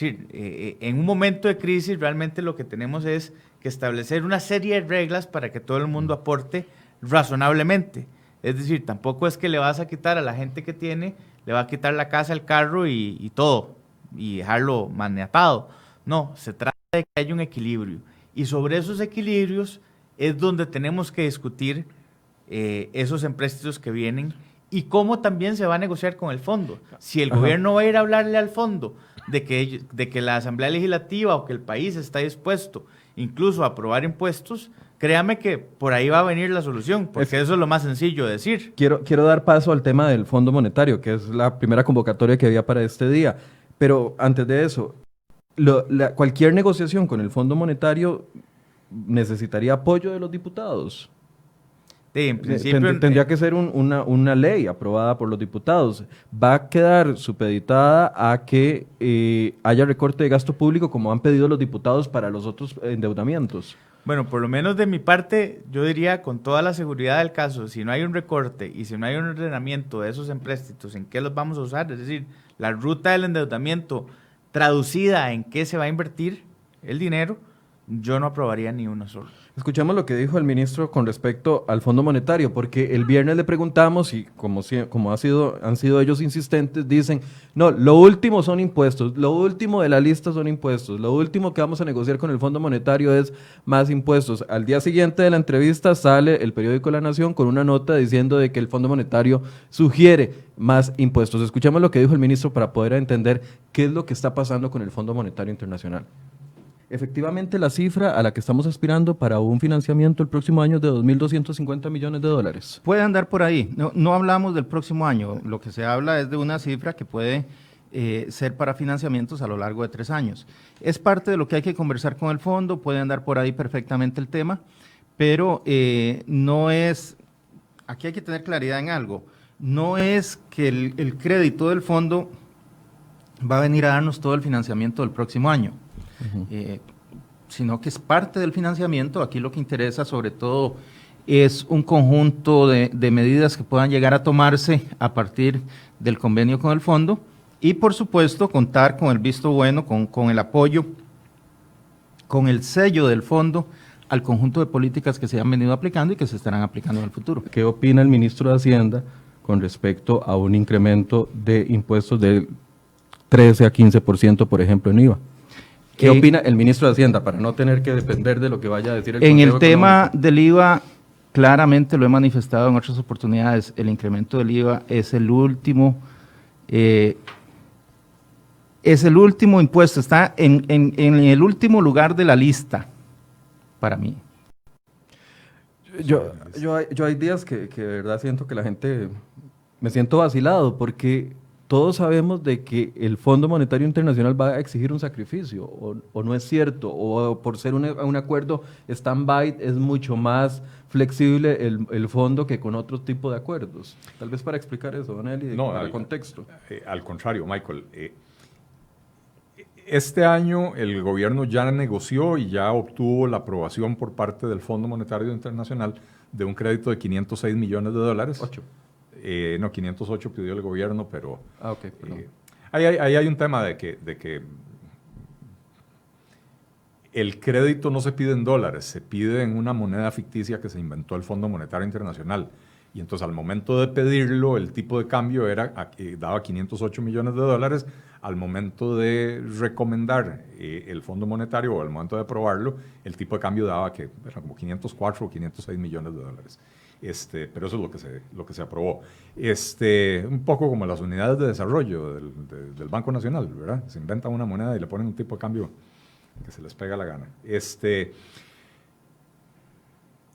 Speaker 3: Eh, en un momento de crisis realmente lo que tenemos es que establecer una serie de reglas para que todo el mundo aporte razonablemente. Es decir, tampoco es que le vas a quitar a la gente que tiene, le va a quitar la casa, el carro y, todo, y dejarlo maniatado. No, se trata de que haya un equilibrio. Y sobre esos equilibrios es donde tenemos que discutir eh, esos empréstitos que vienen y cómo también se va a negociar con el fondo. Si el gobierno va a ir a hablarle al fondo de que, de que la Asamblea Legislativa o que el país está dispuesto incluso a aprobar impuestos, créame que por ahí va a venir la solución, porque eso es lo más sencillo de decir.
Speaker 1: Quiero, quiero dar paso al tema del Fondo Monetario, que es la primera convocatoria que había para este día. Pero antes de eso, cualquier negociación con el Fondo Monetario necesitaría apoyo de los diputados.
Speaker 3: Sí, en principio,
Speaker 1: tendría que ser una, una, ley aprobada por los diputados. Va a quedar supeditada a que eh, haya recorte de gasto público como han pedido los diputados para los otros endeudamientos.
Speaker 3: Bueno, por lo menos de mi parte, yo diría con toda la seguridad del caso, si no hay un recorte y si no hay un ordenamiento de esos empréstitos, ¿en qué los vamos a usar? Es decir, la ruta del endeudamiento traducida en qué se va a invertir el dinero, yo no aprobaría ni uno solo.
Speaker 1: Escuchamos lo que dijo el ministro con respecto al Fondo Monetario, porque el viernes le preguntamos y como, como ha sido, han sido ellos insistentes, dicen, no, lo último son impuestos, lo último de la lista son impuestos, lo último que vamos a negociar con el Fondo Monetario es más impuestos. Al día siguiente de la entrevista sale el periódico La Nación con una nota diciendo de que el Fondo Monetario sugiere más impuestos. Escuchamos lo que dijo el ministro para poder entender qué es lo que está pasando con el Fondo Monetario Internacional. Efectivamente, la cifra a la que estamos aspirando para un financiamiento el próximo año es de 2.250 millones de dólares.
Speaker 4: Puede andar por ahí. No, hablamos del próximo año. Lo que se habla es de una cifra que puede eh, ser para financiamientos a lo largo de tres años. Es parte de lo que hay que conversar con el fondo. Puede andar por ahí perfectamente el tema, pero eh, no es. Aquí hay que tener claridad en algo. No es que el, el crédito del fondo va a venir a darnos todo el financiamiento del próximo año eh, sino que es parte del financiamiento. Aquí lo que interesa sobre todo es un conjunto de, medidas que puedan llegar a tomarse a partir del convenio con el fondo y por supuesto contar con el visto bueno, con, con el apoyo, con el sello del fondo al conjunto de políticas que se han venido aplicando y que se estarán aplicando en el futuro.
Speaker 1: ¿Qué opina el ministro de Hacienda con respecto a un incremento de impuestos del 13 a 15%, por ejemplo, en IVA? ¿Qué eh, opina el ministro de Hacienda para no tener que depender de lo que vaya a decir el
Speaker 4: En el tema del IVA, claramente lo he manifestado en otras oportunidades, el incremento del IVA es el último, eh, es el último impuesto, está en, el último lugar de la lista para mí.
Speaker 1: Yo, yo, hay días que, que de verdad siento que la gente, me siento vacilado porque todos sabemos de que el Fondo Monetario Internacional va a exigir un sacrificio, o, no es cierto, o por ser un, acuerdo stand-by es mucho más flexible el, fondo que con otro tipo de acuerdos. Tal vez para explicar eso, Don Eli, no, al, contexto.
Speaker 2: Eh, al contrario, Michael. Eh, este año el gobierno ya negoció y ya obtuvo la aprobación por parte del Fondo Monetario Internacional de un crédito de 506 millones de dólares.
Speaker 1: Ocho.
Speaker 2: Eh, no, 508 pidió el gobierno, pero...
Speaker 1: Ah, ok,
Speaker 2: eh, ahí, hay un tema de que, de que el crédito no se pide en dólares, se pide en una moneda ficticia que se inventó el Fondo Monetario Internacional. Y entonces al momento de pedirlo, el tipo de cambio era, daba 508 millones de dólares. Al momento de recomendar eh, el Fondo Monetario o al momento de aprobarlo, el tipo de cambio daba que era como 504 o 506 millones de dólares. Este, pero eso es lo que se, lo que se aprobó. Este, un poco como las unidades de desarrollo del, Banco Nacional, ¿verdad? Se inventan una moneda y le ponen un tipo de cambio que se les pega la gana. Este,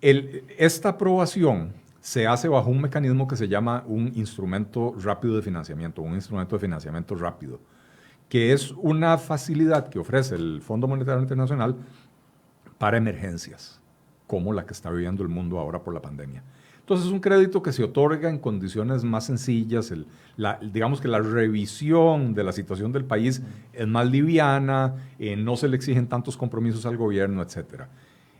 Speaker 2: esta aprobación se hace bajo un mecanismo que se llama un instrumento rápido de financiamiento, un instrumento de financiamiento rápido, que es una facilidad que ofrece el Fondo Monetario Internacional para emergencias, como la que está viviendo el mundo ahora por la pandemia. Entonces es un crédito que se otorga en condiciones más sencillas, digamos que la revisión de la situación del país es más liviana, eh, no se le exigen tantos compromisos al gobierno, etc.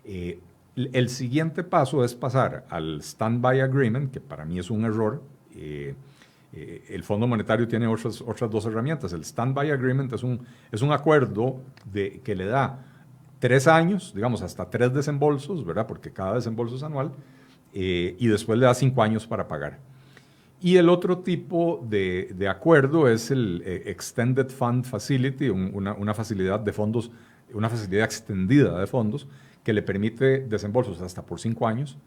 Speaker 2: Eh, el siguiente paso es pasar al Standby Agreement, que para mí es un error. Eh, el Fondo Monetario tiene otras, otras dos herramientas. El Standby Agreement es un, es un acuerdo de, que le da tres años, digamos hasta tres desembolsos, ¿verdad? Porque cada desembolso es anual eh, y después le da cinco años para pagar. Y el otro tipo de, acuerdo es el eh, Extended Fund Facility, una, facilidad de fondos, una facilidad extendida de fondos que le permite desembolsos hasta por cinco años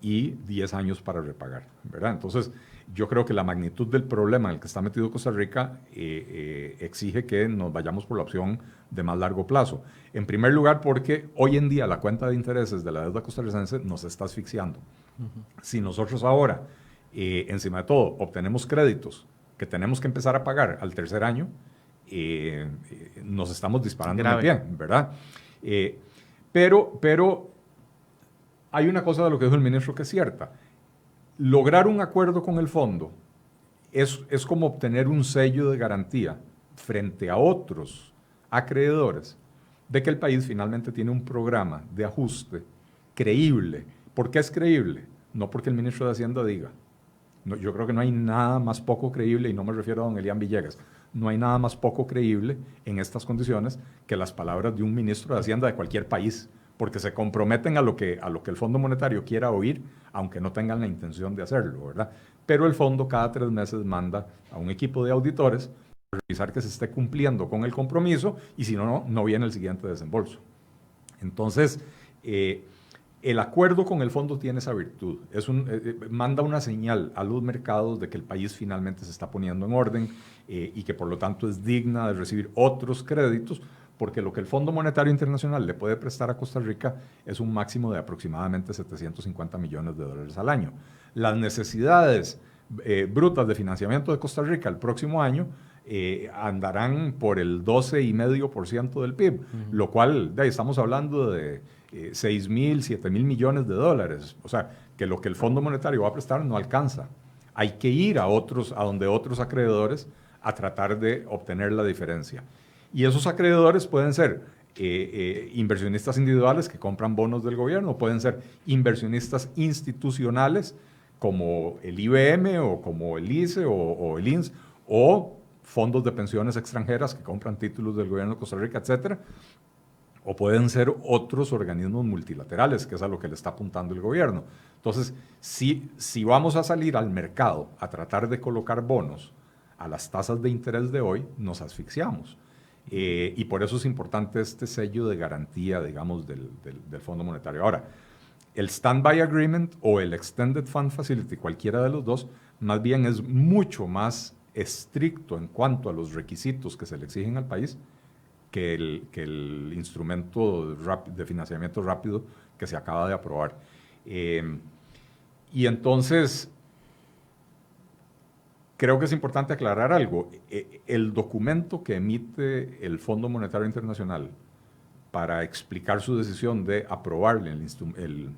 Speaker 2: y diez años para repagar, ¿verdad? Entonces, yo creo que la magnitud del problema en el que está metido Costa Rica eh, exige que nos vayamos por la opción de más largo plazo. En primer lugar, porque hoy en día la cuenta de intereses de la deuda costarricense nos está asfixiando. Si nosotros ahora, eh, encima de todo, obtenemos créditos que tenemos que empezar a pagar al tercer año, eh, eh, nos estamos disparando en el pie, ¿verdad? pero, pero hay una cosa de lo que dijo el ministro que es cierta. Lograr un acuerdo con el fondo es, es como obtener un sello de garantía frente a otros acreedores de que el país finalmente tiene un programa de ajuste creíble ¿Por qué es creíble? No porque el ministro de Hacienda diga. yo creo que no hay nada más poco creíble, y no me refiero a don Elian Villegas, no hay nada más poco creíble en estas condiciones que las palabras de un ministro de Hacienda de cualquier país, porque se comprometen a lo que, a lo que el Fondo Monetario quiera oír, aunque no tengan la intención de hacerlo, ¿verdad? Pero el fondo cada tres meses manda a un equipo de auditores revisar que se esté cumpliendo con el compromiso y si no, no, no viene el siguiente desembolso. Entonces, eh, el acuerdo con el fondo tiene esa virtud. Es eh, eh, manda una señal a los mercados de que el país finalmente se está poniendo en orden y que por lo tanto es digna de recibir otros créditos, porque lo que el Fondo Monetario Internacional le puede prestar a Costa Rica es un máximo de aproximadamente 750 millones de dólares al año. Las necesidades brutas de financiamiento de Costa Rica el próximo año andarán por el 12,5% del PIB, lo cual de estamos hablando de 6 mil, 7 mil millones de dólares. O sea, que lo que el Fondo Monetario va a prestar no alcanza. Hay que ir a otros, a donde otros acreedores a tratar de obtener la diferencia. Y esos acreedores pueden ser eh, eh, inversionistas individuales que compran bonos del gobierno, pueden ser inversionistas institucionales como el IBM o como el ICE o, el INS, o fondos de pensiones extranjeras que compran títulos del gobierno de Costa Rica, etcétera, o pueden ser otros organismos multilaterales, que es a lo que le está apuntando el gobierno. Entonces, si, si vamos a salir al mercado a tratar de colocar bonos a las tasas de interés de hoy, nos asfixiamos. Eh, y por eso es importante este sello de garantía, digamos, del, del, Fondo Monetario. Ahora, el Standby Agreement o el Extended Fund Facility, cualquiera de los dos, más bien es mucho más estricto en cuanto a los requisitos que se le exigen al país que el, que el instrumento de financiamiento rápido que se acaba de aprobar. Em, y entonces, creo que es importante aclarar algo. E, el documento que emite el Fondo Monetario Internacional para explicar su decisión de aprobarle el, el,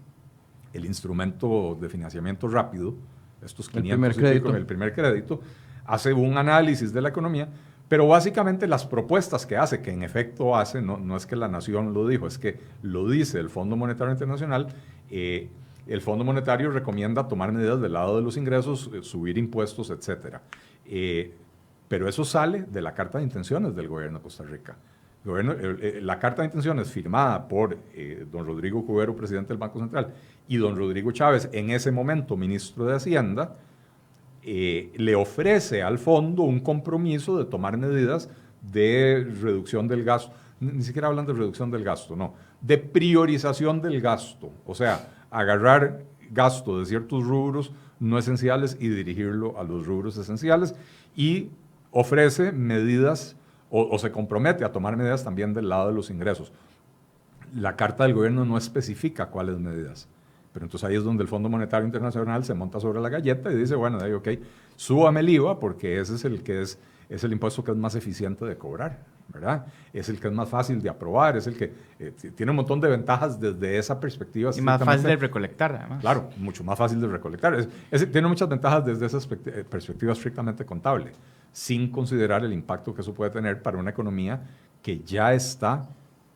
Speaker 2: el instrumento de financiamiento rápido, estos 500 el primer, crédito. el primer crédito, hace un análisis de la economía, pero básicamente las propuestas que hace, que en efecto hace, no, no, es que la nación lo dijo, es que lo dice el Fondo Monetario Internacional, eh, el Fondo Monetario recomienda tomar medidas del lado de los ingresos, eh, subir impuestos, etc. Eh, pero eso sale de la Carta de Intenciones del Gobierno de Costa Rica. La Carta de Intenciones firmada por don Rodrigo Cubero, presidente del Banco Central, y don Rodrigo Chávez, en ese momento ministro de Hacienda, eh, le ofrece al fondo un compromiso de tomar medidas de reducción del gasto, ni siquiera hablan de reducción del gasto, no, de priorización del gasto, o sea, agarrar gasto de ciertos rubros no esenciales y dirigirlo a los rubros esenciales y ofrece medidas o, o, se compromete a tomar medidas también del lado de los ingresos. La carta del gobierno no especifica cuáles medidas Pero entonces ahí es donde el Fondo Monetario Internacional se monta sobre la galleta y dice, bueno, ahí, ok, súbame el IVA porque ese es el que es, es el impuesto que es más eficiente de cobrar, ¿verdad? Es el que es más fácil de aprobar, es el que eh, tiene un montón de ventajas desde esa perspectiva.
Speaker 3: Y más fácil de recolectar, además.
Speaker 2: Claro, mucho más fácil de recolectar. Es, tiene muchas ventajas desde esa eh, perspectiva estrictamente contable, sin considerar el impacto que eso puede tener para una economía que ya está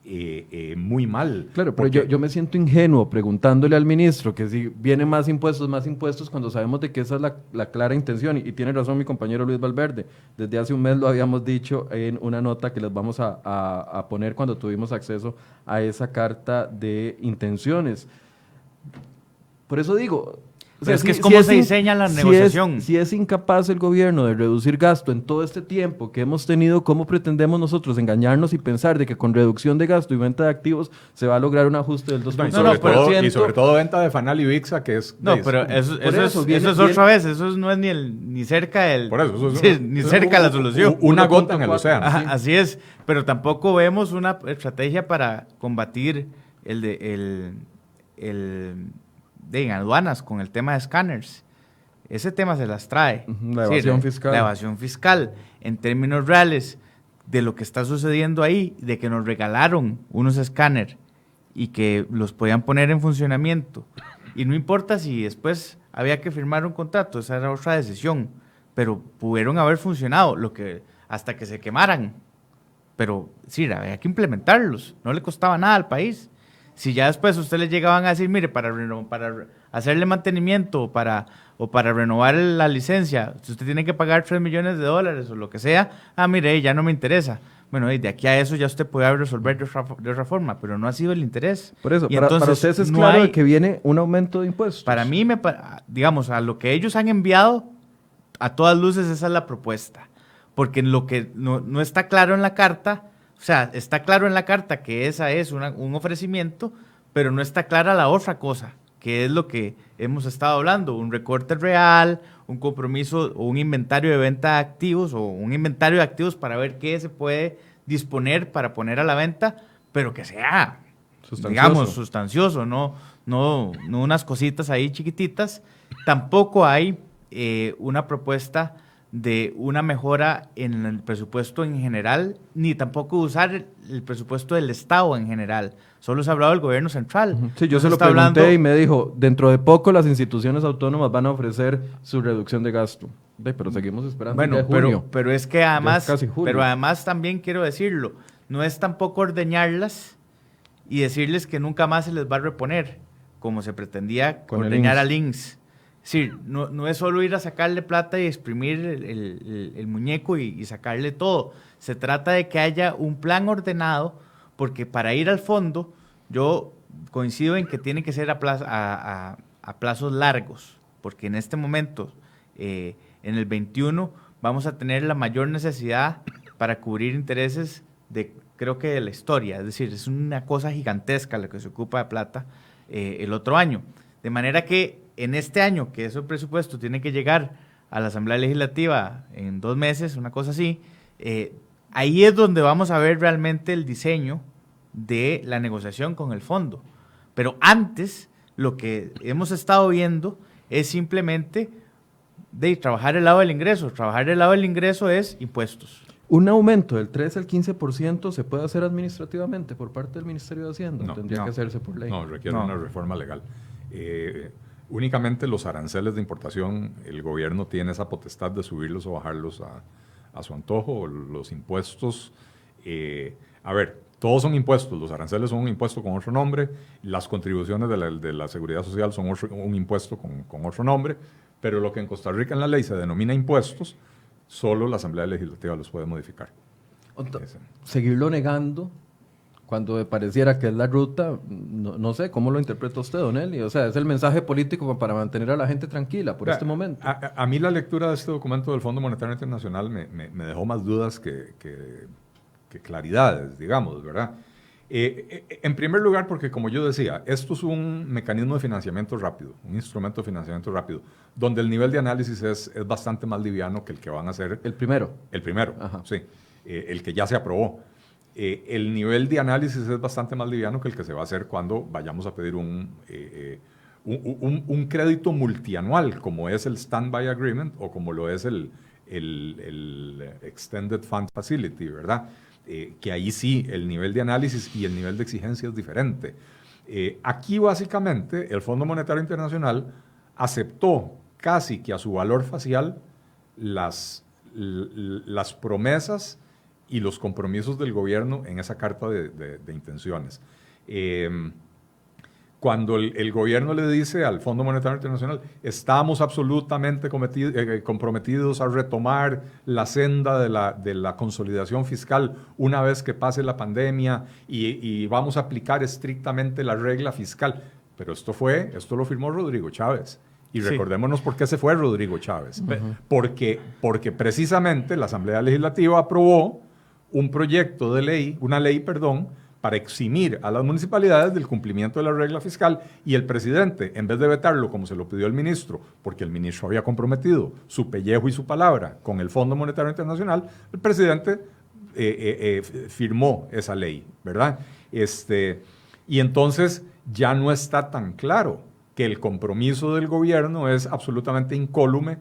Speaker 2: eh, eh, muy mal.
Speaker 1: Claro, pero yo, yo, me siento ingenuo preguntándole al ministro que si vienen más impuestos, más impuestos, cuando sabemos de que esa es la, la, clara intención. Y, tiene razón mi compañero Luis Valverde. Desde hace un mes lo habíamos dicho en una nota que les vamos a, a, a poner cuando tuvimos acceso a esa carta de intenciones. Por eso digo,
Speaker 3: o sea, es que es como se diseña la negociación.
Speaker 1: si es incapaz el gobierno de reducir gasto en todo este tiempo que hemos tenido, ¿cómo pretendemos nosotros engañarnos y pensar de que con reducción de gasto y venta de activos se va a lograr un ajuste del 2%?
Speaker 2: No, y, sobre todo, y sobre todo venta de Fanal y VIXA, que es...
Speaker 3: No, pero eso, eso, es, eso es otra vez, eso no es ni, el, ni cerca del...
Speaker 2: Por eso,
Speaker 3: sí, ni cerca de la solución.
Speaker 2: Una gota en el océano.
Speaker 3: Así es, pero tampoco vemos una estrategia para combatir el de... El, el de aduanas con el tema de escáneres. Ese tema se las trae.
Speaker 1: la evasión fiscal.
Speaker 3: La evasión fiscal. En términos reales de lo que está sucediendo ahí, de que nos regalaron unos escáneres y que los podían poner en funcionamiento. Y no importa si después había que firmar un contrato, esa era otra decisión. Pero pudieron haber funcionado lo que, hasta que se quemaran. Pero sí, había que implementarlos. No le costaba nada al país. Si ya después ustedes llegaban a decir, mire, para, para hacerle mantenimiento o para, o para renovar la licencia, si usted tiene que pagar 3 millones de dólares o lo que sea, ah, mire, ya no me interesa. Bueno, de aquí a eso ya usted puede resolver de otra, forma, pero no ha sido el interés.
Speaker 1: Por eso, para, entonces, ustedes es claro que viene un aumento de impuestos.
Speaker 3: Para mí, me, digamos, a lo que ellos han enviado, a todas luces esa es la propuesta. Porque lo que no, no está claro en la carta o sea, está claro en la carta que esa es un ofrecimiento, pero no está clara la otra cosa, que es lo que hemos estado hablando, un recorte real, un compromiso o un inventario de venta de activos o un inventario de activos para ver qué se puede disponer para poner a la venta, pero que sea, digamos, sustancioso, no, no, no unas cositas ahí chiquititas. Tampoco hay eh, una propuesta de una mejora en el presupuesto en general, ni tampoco usar el, presupuesto del Estado en general. Solo se ha hablado del gobierno central.
Speaker 1: Sí, yo se lo pregunté y me dijo, dentro de poco las instituciones autónomas van a ofrecer su reducción de gasto. pero seguimos esperando.
Speaker 3: Bueno, pero, pero es que además, pero además también quiero decirlo, no es tampoco ordeñarlas y decirles que nunca más se les va a reponer, como se pretendía Con ordeñar a Links Sí, no, no, es solo ir a sacarle plata y exprimir el, muñeco y, sacarle todo. Se trata de que haya un plan ordenado, porque para ir al fondo, yo coincido en que tiene que ser a, a, plazos largos, porque en este momento, eh, en el 21, vamos a tener la mayor necesidad para cubrir intereses de, creo que de la historia. Es decir, es una cosa gigantesca lo que se ocupa de plata eh, el otro año. De manera que en este año, que ese presupuesto tiene que llegar a la Asamblea Legislativa en dos meses, una cosa así, eh, ahí es donde vamos a ver realmente el diseño de la negociación con el fondo. Pero antes, lo que hemos estado viendo es simplemente de trabajar el lado del ingreso. Trabajar el lado del ingreso es impuestos.
Speaker 1: Un aumento del 13 al 15% se puede hacer administrativamente por parte del Ministerio de Hacienda. No, Tendría que hacerse por ley.
Speaker 2: No, requiere una reforma legal. Eh, Únicamente los aranceles de importación, el gobierno tiene esa potestad de subirlos o bajarlos a, su antojo. Los impuestos, eh, a ver, todos son impuestos. Los aranceles son un impuesto con otro nombre. Las contribuciones de la, seguridad social son un impuesto con, otro nombre. Pero lo que en Costa Rica en la ley se denomina impuestos, solo la Asamblea Legislativa los puede modificar.
Speaker 1: Seguirlo negando cuando pareciera que es la ruta, no, sé, ¿cómo lo interpreta usted, Don Eli? O sea, es el mensaje político para mantener a la gente tranquila por este momento.
Speaker 2: A, mí la lectura de este documento del Fondo Monetario Internacional me, dejó más dudas que, claridades, digamos, ¿verdad? Eh, eh, en primer lugar, porque como yo decía, esto es un mecanismo de financiamiento rápido, un instrumento de financiamiento rápido, donde el nivel de análisis es, bastante más liviano que el que van a hacer.
Speaker 1: El primero.
Speaker 2: El primero, sí. Eh, el que ya se aprobó. Eh, el nivel de análisis es bastante más liviano que el que se va a hacer cuando vayamos a pedir un, eh, eh, un, crédito multianual, como es el Standby Agreement o como lo es el, el, Extended Fund Facility, ¿verdad? Que ahí sí el nivel de análisis y el nivel de exigencia es diferente. Aquí básicamente el Fondo Monetario Internacional aceptó casi que a su valor facial las, las promesas y los compromisos del gobierno en esa carta de, intenciones. Em, cuando el, gobierno le dice al Fondo Monetario Internacional, estamos absolutamente eh, comprometidos a retomar la senda de la, de la, consolidación fiscal una vez que pase la pandemia y, vamos a aplicar estrictamente la regla fiscal. Pero esto fue, esto lo firmó Rodrigo Chávez. Y recordémonos por qué se fue Rodrigo Chávez. porque, porque precisamente la Asamblea Legislativa aprobó un proyecto de ley, una ley, perdón, para eximir a las municipalidades del cumplimiento de la regla fiscal y el presidente, en vez de vetarlo como se lo pidió el ministro, porque el ministro había comprometido su pellejo y su palabra con el Fondo Monetario Internacional, el presidente eh, eh, eh, firmó esa ley, ¿verdad? Este, y entonces ya no está tan claro que el compromiso del gobierno es absolutamente incólume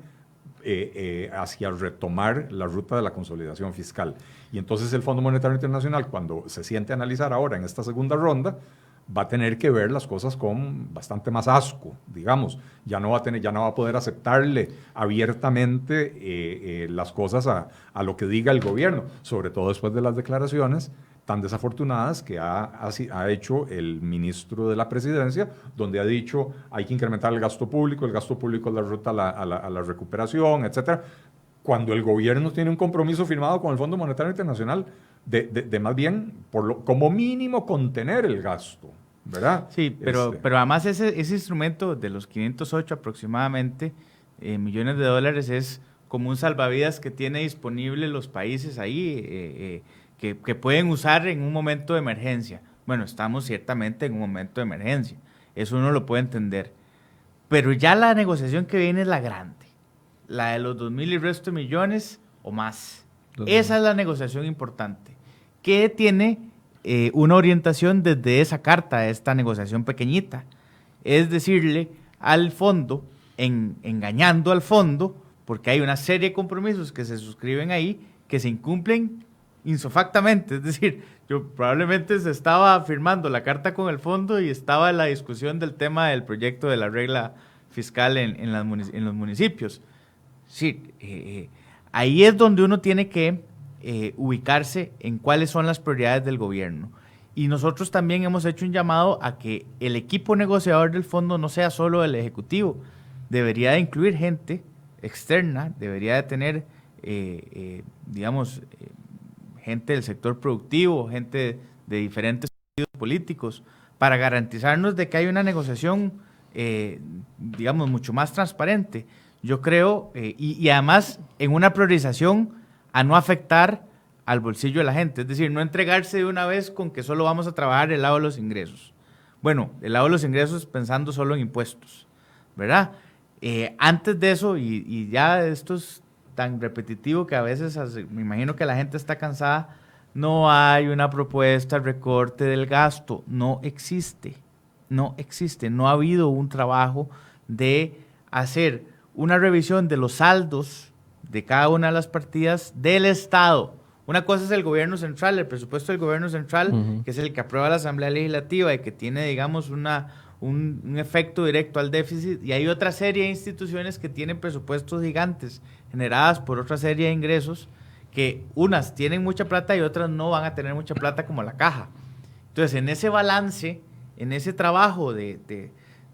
Speaker 2: hacia retomar la ruta de la consolidación fiscal. Y entonces el Fondo Monetario Internacional, cuando se siente analizar ahora en esta segunda ronda, va a tener que ver las cosas con bastante más asco, digamos. Ya no va a, tener, ya no va a poder aceptarle abiertamente eh, eh, las cosas a, a, lo que diga el gobierno, sobre todo después de las declaraciones tan desafortunadas que ha, ha, hecho el ministro de la presidencia, donde ha dicho hay que incrementar el gasto público, el gasto público es la ruta a la, a la, a la recuperación, etcétera cuando el gobierno tiene un compromiso firmado con el Fondo Monetario Internacional de, más bien, por lo, como mínimo, contener el gasto, ¿verdad?
Speaker 3: Sí, pero, este. pero además ese, ese instrumento de los 508 aproximadamente eh, millones de dólares es como un salvavidas que tiene disponible los países ahí, eh, eh, que, pueden usar en un momento de emergencia. Bueno, estamos ciertamente en un momento de emergencia, eso uno lo puede entender. Pero ya la negociación que viene es la grande la de los 2 mil y resto de millones o más. Esa es la negociación importante, que tiene eh, una orientación desde esa carta, esta negociación pequeñita. Es decirle al fondo, en, engañando al fondo, porque hay una serie de compromisos que se suscriben ahí que se incumplen insofactamente. Es decir, yo probablemente se estaba firmando la carta con el fondo y estaba la discusión del tema del proyecto de la regla fiscal en, los municipios. Sí, eh, eh, ahí es donde uno tiene que eh, ubicarse en cuáles son las prioridades del gobierno. Y nosotros también hemos hecho un llamado a que el equipo negociador del fondo no sea solo el Ejecutivo, debería de incluir gente externa, debería de tener, digamos, gente del sector productivo, gente de diferentes partidos políticos, para garantizarnos de que hay una negociación, digamos, mucho más transparente yo creo, eh, y, además en una priorización a no afectar al bolsillo de la gente, es decir, no entregarse de una vez con que solo vamos a trabajar el lado de los ingresos. Bueno, el lado de los ingresos pensando solo en impuestos, ¿verdad? Eh, antes de eso, y, ya esto es tan repetitivo que a veces me imagino que la gente está cansada, no hay una propuesta de recorte del gasto, no existe, no existe, no ha habido un trabajo de hacer una revisión de los saldos de cada una de las partidas del Estado. Una cosa es el gobierno central, el presupuesto del gobierno central, que es el que aprueba la Asamblea Legislativa y que tiene, digamos, una, un, efecto directo al déficit. Y hay otra serie de instituciones que tienen presupuestos gigantes generadas por otra serie de ingresos que unas tienen mucha plata y otras no van a tener mucha plata como la caja. Entonces, en ese balance, en ese trabajo de,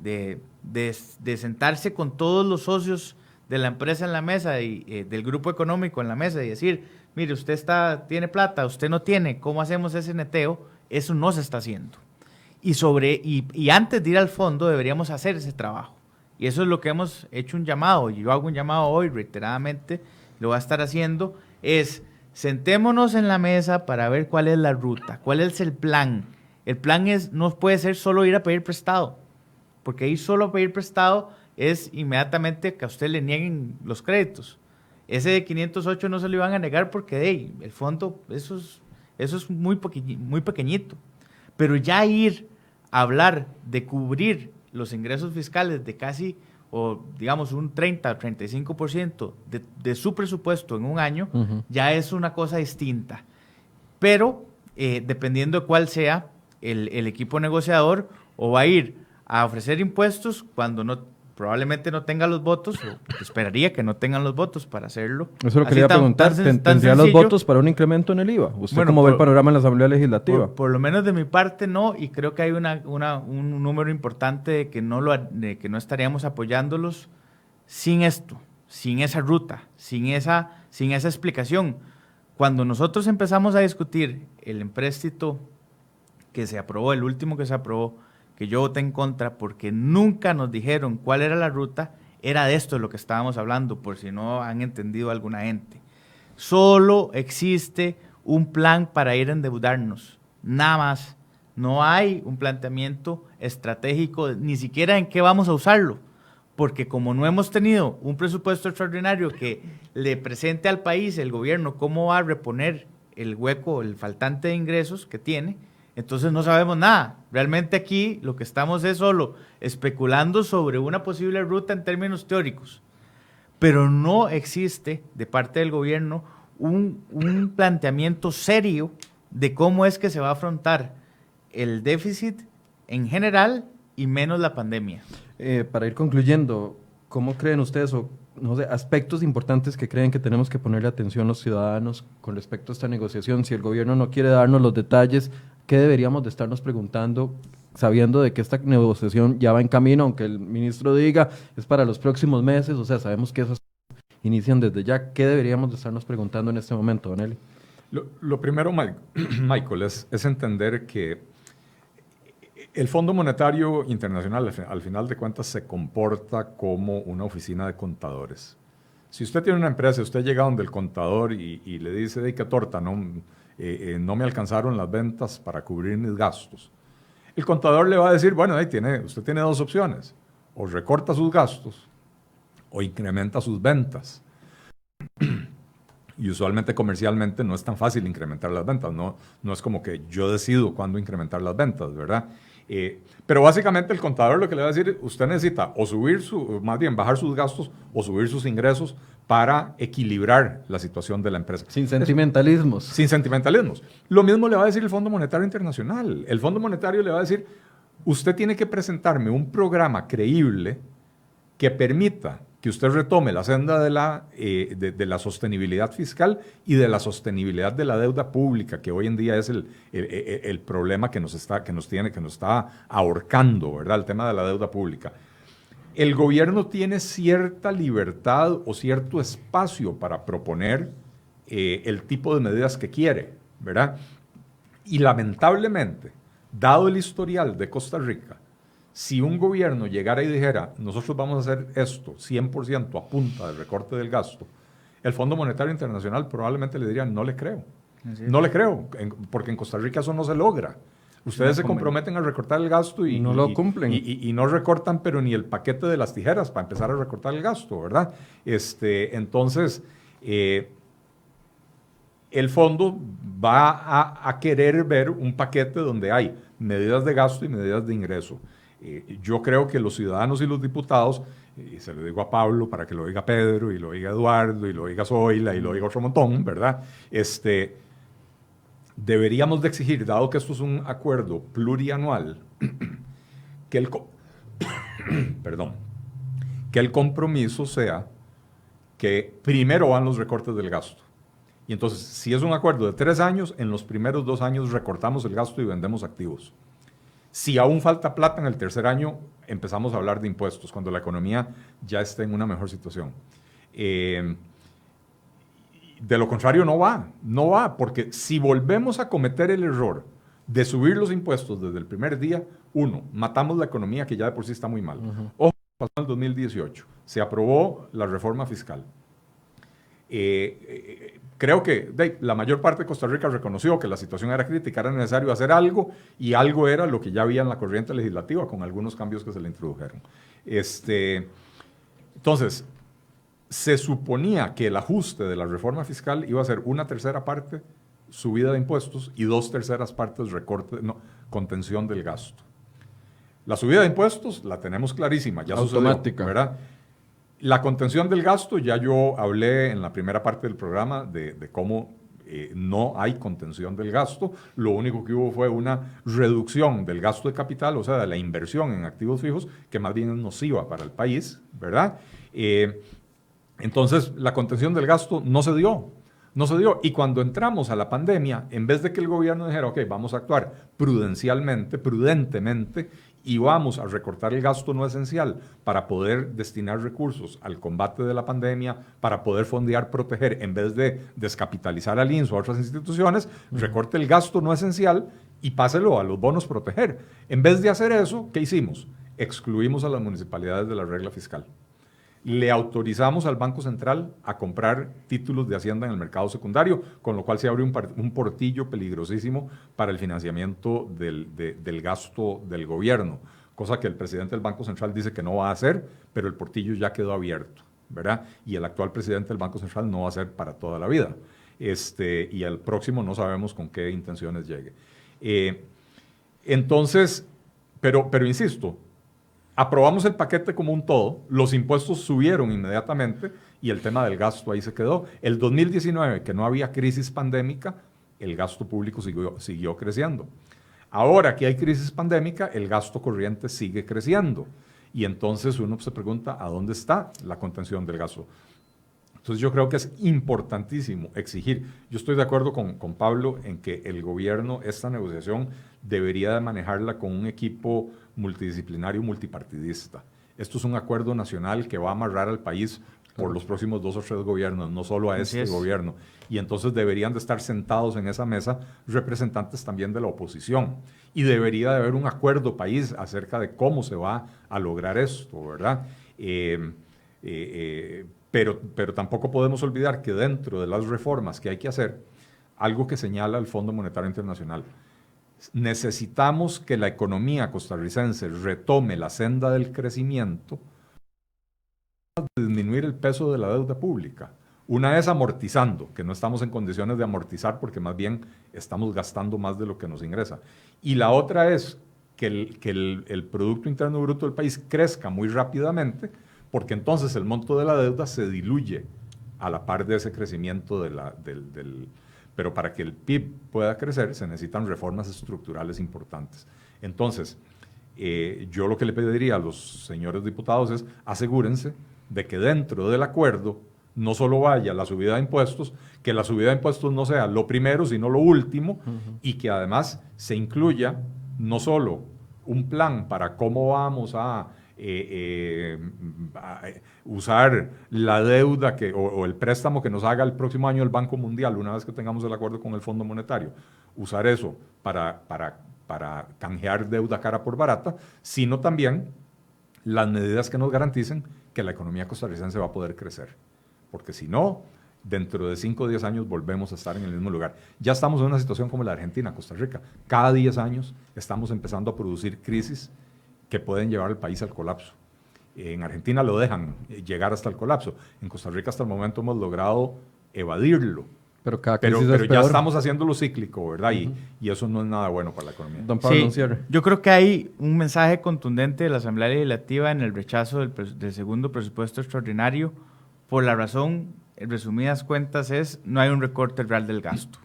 Speaker 3: de, sentarse con todos los socios de la empresa en la mesa y eh, del grupo económico en la mesa y decir, mire, usted está, tiene plata, usted no tiene, ¿cómo hacemos ese neteo? Eso no se está haciendo. Y, sobre, y, antes de ir al fondo deberíamos hacer ese trabajo. Y eso es lo que hemos hecho un llamado, y yo hago un llamado hoy reiteradamente, lo va a estar haciendo, es sentémonos en la mesa para ver cuál es la ruta, cuál es el plan. El plan es, no puede ser solo ir a pedir prestado porque ahí solo pedir prestado es inmediatamente que a usted le nieguen los créditos. Ese de 508 no se lo iban a negar porque el fondo, eso es, eso es muy, muy pequeñito. Pero ya ir a hablar de cubrir los ingresos fiscales de casi, o digamos, un 30 o 35% de, de su presupuesto en un año, ya es una cosa distinta. Pero, eh, dependiendo de cuál sea el, el equipo negociador, o va a ir a ofrecer impuestos cuando no probablemente no tenga los votos, o esperaría que no tengan los votos para hacerlo.
Speaker 1: Eso lo quería preguntar, ¿tendría los votos para un incremento en el IVA? ¿Usted cómo ve el panorama en la Asamblea Legislativa?
Speaker 3: Por, lo menos de mi parte no, y creo que hay una, un número importante de que, no lo, de que no estaríamos apoyándolos sin esto, sin esa ruta, sin esa, sin esa explicación. Cuando nosotros empezamos a discutir el empréstito que se aprobó, el último que se aprobó, que yo voté en contra porque nunca nos dijeron cuál era la ruta, era de esto lo que estábamos hablando, por si no han entendido alguna gente. Solo existe un plan para ir a endeudarnos, nada más. No hay un planteamiento estratégico, ni siquiera en qué vamos a usarlo, porque como no hemos tenido un presupuesto extraordinario que le presente al país, el gobierno, cómo va a reponer el hueco, el faltante de ingresos que tiene, entonces no sabemos nada. Realmente aquí lo que estamos es solo especulando sobre una posible ruta en términos teóricos. Pero no existe de parte del gobierno un, planteamiento serio de cómo es que se va a afrontar el déficit en general y menos la pandemia.
Speaker 1: Eh, para ir concluyendo, ¿cómo creen ustedes o no sé, aspectos importantes que creen que tenemos que ponerle atención los ciudadanos con respecto a esta negociación? Si el gobierno no quiere darnos los detalles, ¿qué deberíamos de estarnos preguntando sabiendo de que esta negociación ya va en camino, aunque el ministro diga es para los próximos meses, o sea, sabemos que esas inician desde ya. ¿Qué deberíamos de estarnos preguntando en este momento, Don
Speaker 2: Lo, primero, Michael, es, es, entender que el Fondo Monetario Internacional, al final de cuentas, se comporta como una oficina de contadores. Si usted tiene una empresa, usted llega donde el contador y, le dice, de qué torta, no eh, eh, no me alcanzaron las ventas para cubrir mis gastos. El contador le va a decir, bueno, ahí tiene, usted tiene dos opciones, o recorta sus gastos o incrementa sus ventas. Y usualmente comercialmente no es tan fácil incrementar las ventas, no, no es como que yo decido cuándo incrementar las ventas, ¿verdad? Eh, pero básicamente el contador lo que le va a decir, usted necesita o subir su, más bien bajar sus gastos o subir sus ingresos para equilibrar la situación de la empresa.
Speaker 1: Sin sentimentalismos.
Speaker 2: sin sentimentalismos. Lo mismo le va a decir el Fondo Monetario Internacional. El Fondo Monetario le va a decir, usted tiene que presentarme un programa creíble que permita que usted retome la senda de la, eh, de, la sostenibilidad fiscal y de la sostenibilidad de la deuda pública, que hoy en día es el, el, problema que nos, está, que nos tiene, que nos está ahorcando, ¿verdad? El tema de la deuda pública. El gobierno tiene cierta libertad o cierto espacio para proponer eh, el tipo de medidas que quiere, ¿verdad? Y lamentablemente, dado el historial de Costa Rica, si un gobierno llegara y dijera, nosotros vamos a hacer esto 100% a punta del recorte del gasto, el Fondo Monetario Internacional probablemente le diría, no le creo. No le creo, porque en Costa Rica eso no se logra. Ustedes se comprometen a recortar el gasto y
Speaker 1: no lo cumplen.
Speaker 2: Y, no recortan, pero ni el paquete de las tijeras para empezar a recortar el gasto, ¿verdad? Este, entonces, eh, el fondo va a, a, querer ver un paquete donde hay medidas de gasto y medidas de ingreso. Eh, yo creo que los ciudadanos y los diputados, y se lo digo a Pablo para que lo diga Pedro, y lo diga Eduardo, y lo diga Zoila, y lo diga otro montón, ¿verdad? Este, deberíamos de exigir, dado que esto es un acuerdo plurianual, que el, que el compromiso sea que primero van los recortes del gasto. Y entonces, si es un acuerdo de tres años, en los primeros dos años recortamos el gasto y vendemos activos. Si aún falta plata en el tercer año, empezamos a hablar de impuestos, cuando la economía ya está en una mejor situación. Eh, de lo contrario, no va, no va, porque si volvemos a cometer el error de subir los impuestos desde el primer día, uno, matamos la economía que ya de por sí está muy mal. Ojo, pasó en el 2018, se aprobó la reforma fiscal. Eh, eh, creo que la mayor parte de Costa Rica reconoció que la situación era crítica, era necesario hacer algo y algo era lo que ya había en la corriente legislativa con algunos cambios que se le introdujeron. Este, entonces, se suponía que el ajuste de la reforma fiscal iba a ser una tercera parte subida de impuestos y dos terceras partes recorte, no, contención del gasto. La subida de impuestos la tenemos clarísima, ya
Speaker 1: Automática.
Speaker 2: sucedió, ¿verdad? La contención del gasto, ya yo hablé en la primera parte del programa de, de cómo eh, no hay contención del gasto, lo único que hubo fue una reducción del gasto de capital, o sea, de la inversión en activos fijos, que más bien es nociva para el país, ¿verdad? Eh, entonces, la contención del gasto no se dio, no se dio. Y cuando entramos a la pandemia, en vez de que el gobierno dijera, ok, vamos a actuar prudencialmente, prudentemente, y vamos a recortar el gasto no esencial para poder destinar recursos al combate de la pandemia, para poder fondear, proteger, en vez de descapitalizar al INSS o a otras instituciones, recorte el gasto no esencial y páselo a los bonos proteger. En vez de hacer eso, ¿qué hicimos? Excluimos a las municipalidades de la regla fiscal le autorizamos al Banco Central a comprar títulos de Hacienda en el mercado secundario, con lo cual se abre un, portillo peligrosísimo para el financiamiento del, de, del, gasto del gobierno, cosa que el presidente del Banco Central dice que no va a hacer, pero el portillo ya quedó abierto, ¿verdad? Y el actual presidente del Banco Central no va a ser para toda la vida. Este, y el próximo no sabemos con qué intenciones llegue. Eh, entonces, pero, pero insisto, Aprobamos el paquete como un todo, los impuestos subieron inmediatamente y el tema del gasto ahí se quedó. El 2019, que no había crisis pandémica, el gasto público siguió, siguió creciendo. Ahora que hay crisis pandémica, el gasto corriente sigue creciendo. Y entonces uno se pregunta, ¿a dónde está la contención del gasto? Entonces yo creo que es importantísimo exigir, yo estoy de acuerdo con, con Pablo en que el gobierno esta negociación debería de manejarla con un equipo multidisciplinario, multipartidista. Esto es un acuerdo nacional que va a amarrar al país por los próximos dos o tres gobiernos, no solo a este gobierno. Y entonces deberían de estar sentados en esa mesa representantes también de la oposición. Y debería de haber un acuerdo país acerca de cómo se va a lograr esto, ¿verdad? Eh, eh, eh, pero, pero tampoco podemos olvidar que dentro de las reformas que hay que hacer, algo que señala el Fondo Monetario Internacional, necesitamos que la economía costarricense retome la senda del crecimiento disminuir el peso de la deuda pública. Una es amortizando, que no estamos en condiciones de amortizar porque más bien estamos gastando más de lo que nos ingresa. Y la otra es que el, que el, Producto Interno Bruto del país crezca muy rápidamente porque entonces el monto de la deuda se diluye a la par de ese crecimiento de la, del pero para que el PIB pueda crecer se necesitan reformas estructurales importantes. Entonces, eh, yo lo que le pediría a los señores diputados es asegúrense de que dentro del acuerdo no solo vaya la subida de impuestos, que la subida de impuestos no sea lo primero, sino lo último, y que además se incluya no solo un plan para cómo vamos a eh, eh, usar la deuda que, o, el préstamo que nos haga el próximo año el Banco Mundial, una vez que tengamos el acuerdo con el Fondo Monetario, usar eso para, para, para canjear deuda cara por barata, sino también las medidas que nos garanticen que la economía costarricense va a poder crecer. Porque si no, dentro de 5 o 10 años volvemos a estar en el mismo lugar. Ya estamos en una situación como la Argentina, Costa Rica. Cada 10 años estamos empezando a producir crisis que pueden llevar al país al colapso. En Argentina lo dejan llegar hasta el colapso. En Costa Rica hasta el momento hemos logrado evadirlo. Pero, cada pero, pero ya estamos haciéndolo cíclico, ¿verdad? y, y, eso no es nada bueno para la economía.
Speaker 3: Don Pablo, sí, yo creo que hay un mensaje contundente de la Asamblea Legislativa en el rechazo del, del segundo presupuesto extraordinario por la razón, en resumidas cuentas, es no hay un recorte real del gasto.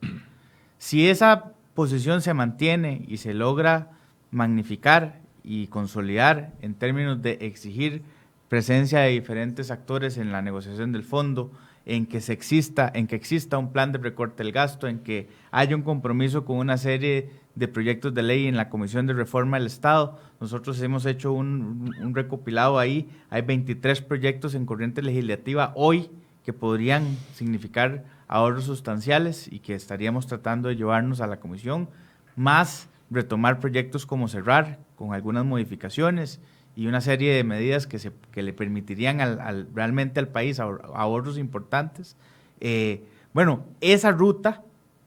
Speaker 3: Si esa posición se mantiene y se logra magnificar y consolidar en términos de exigir presencia de diferentes actores en la negociación del fondo, en que se exista, en que exista un plan de recorte del gasto, en que haya un compromiso con una serie de proyectos de ley en la Comisión de Reforma del Estado. Nosotros hemos hecho un, un recopilado ahí, hay 23 proyectos en corriente legislativa hoy que podrían significar ahorros sustanciales y que estaríamos tratando de llevarnos a la Comisión, más retomar proyectos como cerrar, con algunas modificaciones y una serie de medidas que, se, que le permitirían al, realmente al país ahorros importantes. Eh, bueno, esa ruta,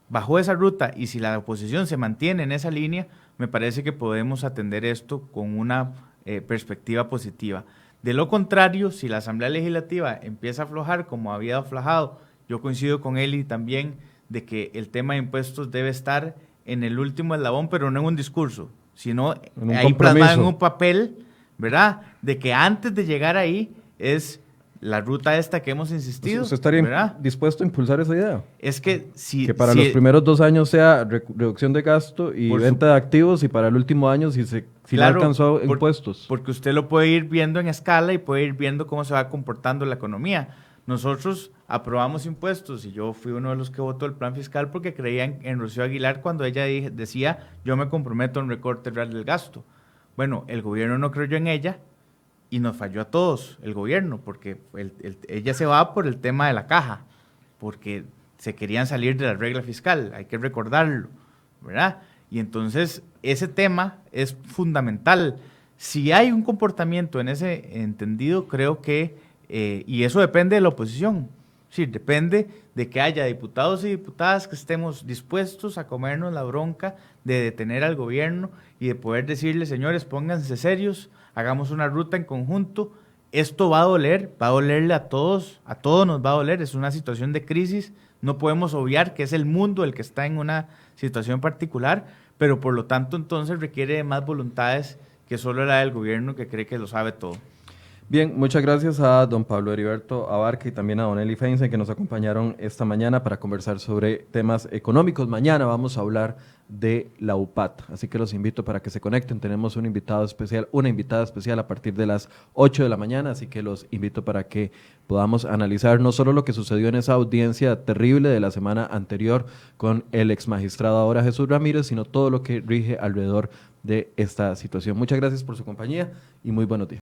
Speaker 3: bajo esa ruta, y si la oposición se mantiene en esa línea, me parece que podemos atender esto con una eh, perspectiva positiva. De lo contrario, si la Asamblea Legislativa empieza a aflojar como había aflojado, yo coincido con él y también de que el tema de impuestos debe estar en el último eslabón, pero no en un discurso, sino ahí plasmado en un papel, ¿verdad? De que antes de llegar ahí es la ruta esta que hemos insistido.
Speaker 1: ¿Usted estaría
Speaker 3: ¿verdad?
Speaker 1: dispuesto a impulsar esa idea?
Speaker 3: Es que si...
Speaker 1: que para
Speaker 3: si-
Speaker 1: los primeros dos años sea re- reducción de gasto y venta de activos y para el último año si se si
Speaker 3: Claro,
Speaker 1: alcanzó
Speaker 3: por-
Speaker 1: impuestos.
Speaker 3: Porque usted lo puede ir viendo en escala y puede ir viendo cómo se va comportando la economía. Nosotros aprobamos impuestos y yo fui uno de los que votó el plan fiscal porque creía en, en Rocío Aguilar cuando ella decía yo me comprometo a un recorte real del gasto. Bueno, el gobierno no creyó en ella y nos falló a todos, el gobierno, porque el- el- ella se va por el tema de la caja, porque se querían salir de la regla fiscal, hay que recordarlo, ¿verdad? Y entonces ese tema es fundamental. Si hay un comportamiento en ese entendido, creo que, eh, y eso depende de la oposición, sí, depende de que haya diputados y diputadas que estemos dispuestos a comernos la bronca de detener al gobierno y de poder decirle, señores, pónganse serios, hagamos una ruta en conjunto. Esto va a doler, va a dolerle a todos, a todos nos va a doler, es una situación de crisis, no podemos obviar que es el mundo el que está en una situación particular, pero por lo tanto entonces requiere más voluntades que solo la del gobierno que cree que lo sabe todo.
Speaker 1: Bien, muchas gracias a don Pablo Heriberto Abarca y también a don Eli Feinstein que nos acompañaron esta mañana para conversar sobre temas económicos. Mañana vamos a hablar de la UPAT, así que los invito para que se conecten. Tenemos un invitado especial, una invitada especial a partir de las 8 de la mañana, así que los invito para que podamos analizar no solo lo que sucedió en esa audiencia terrible de la semana anterior con el ex magistrado ahora Jesús Ramírez, sino todo lo que rige alrededor de esta situación. Muchas gracias por su compañía y muy buenos días.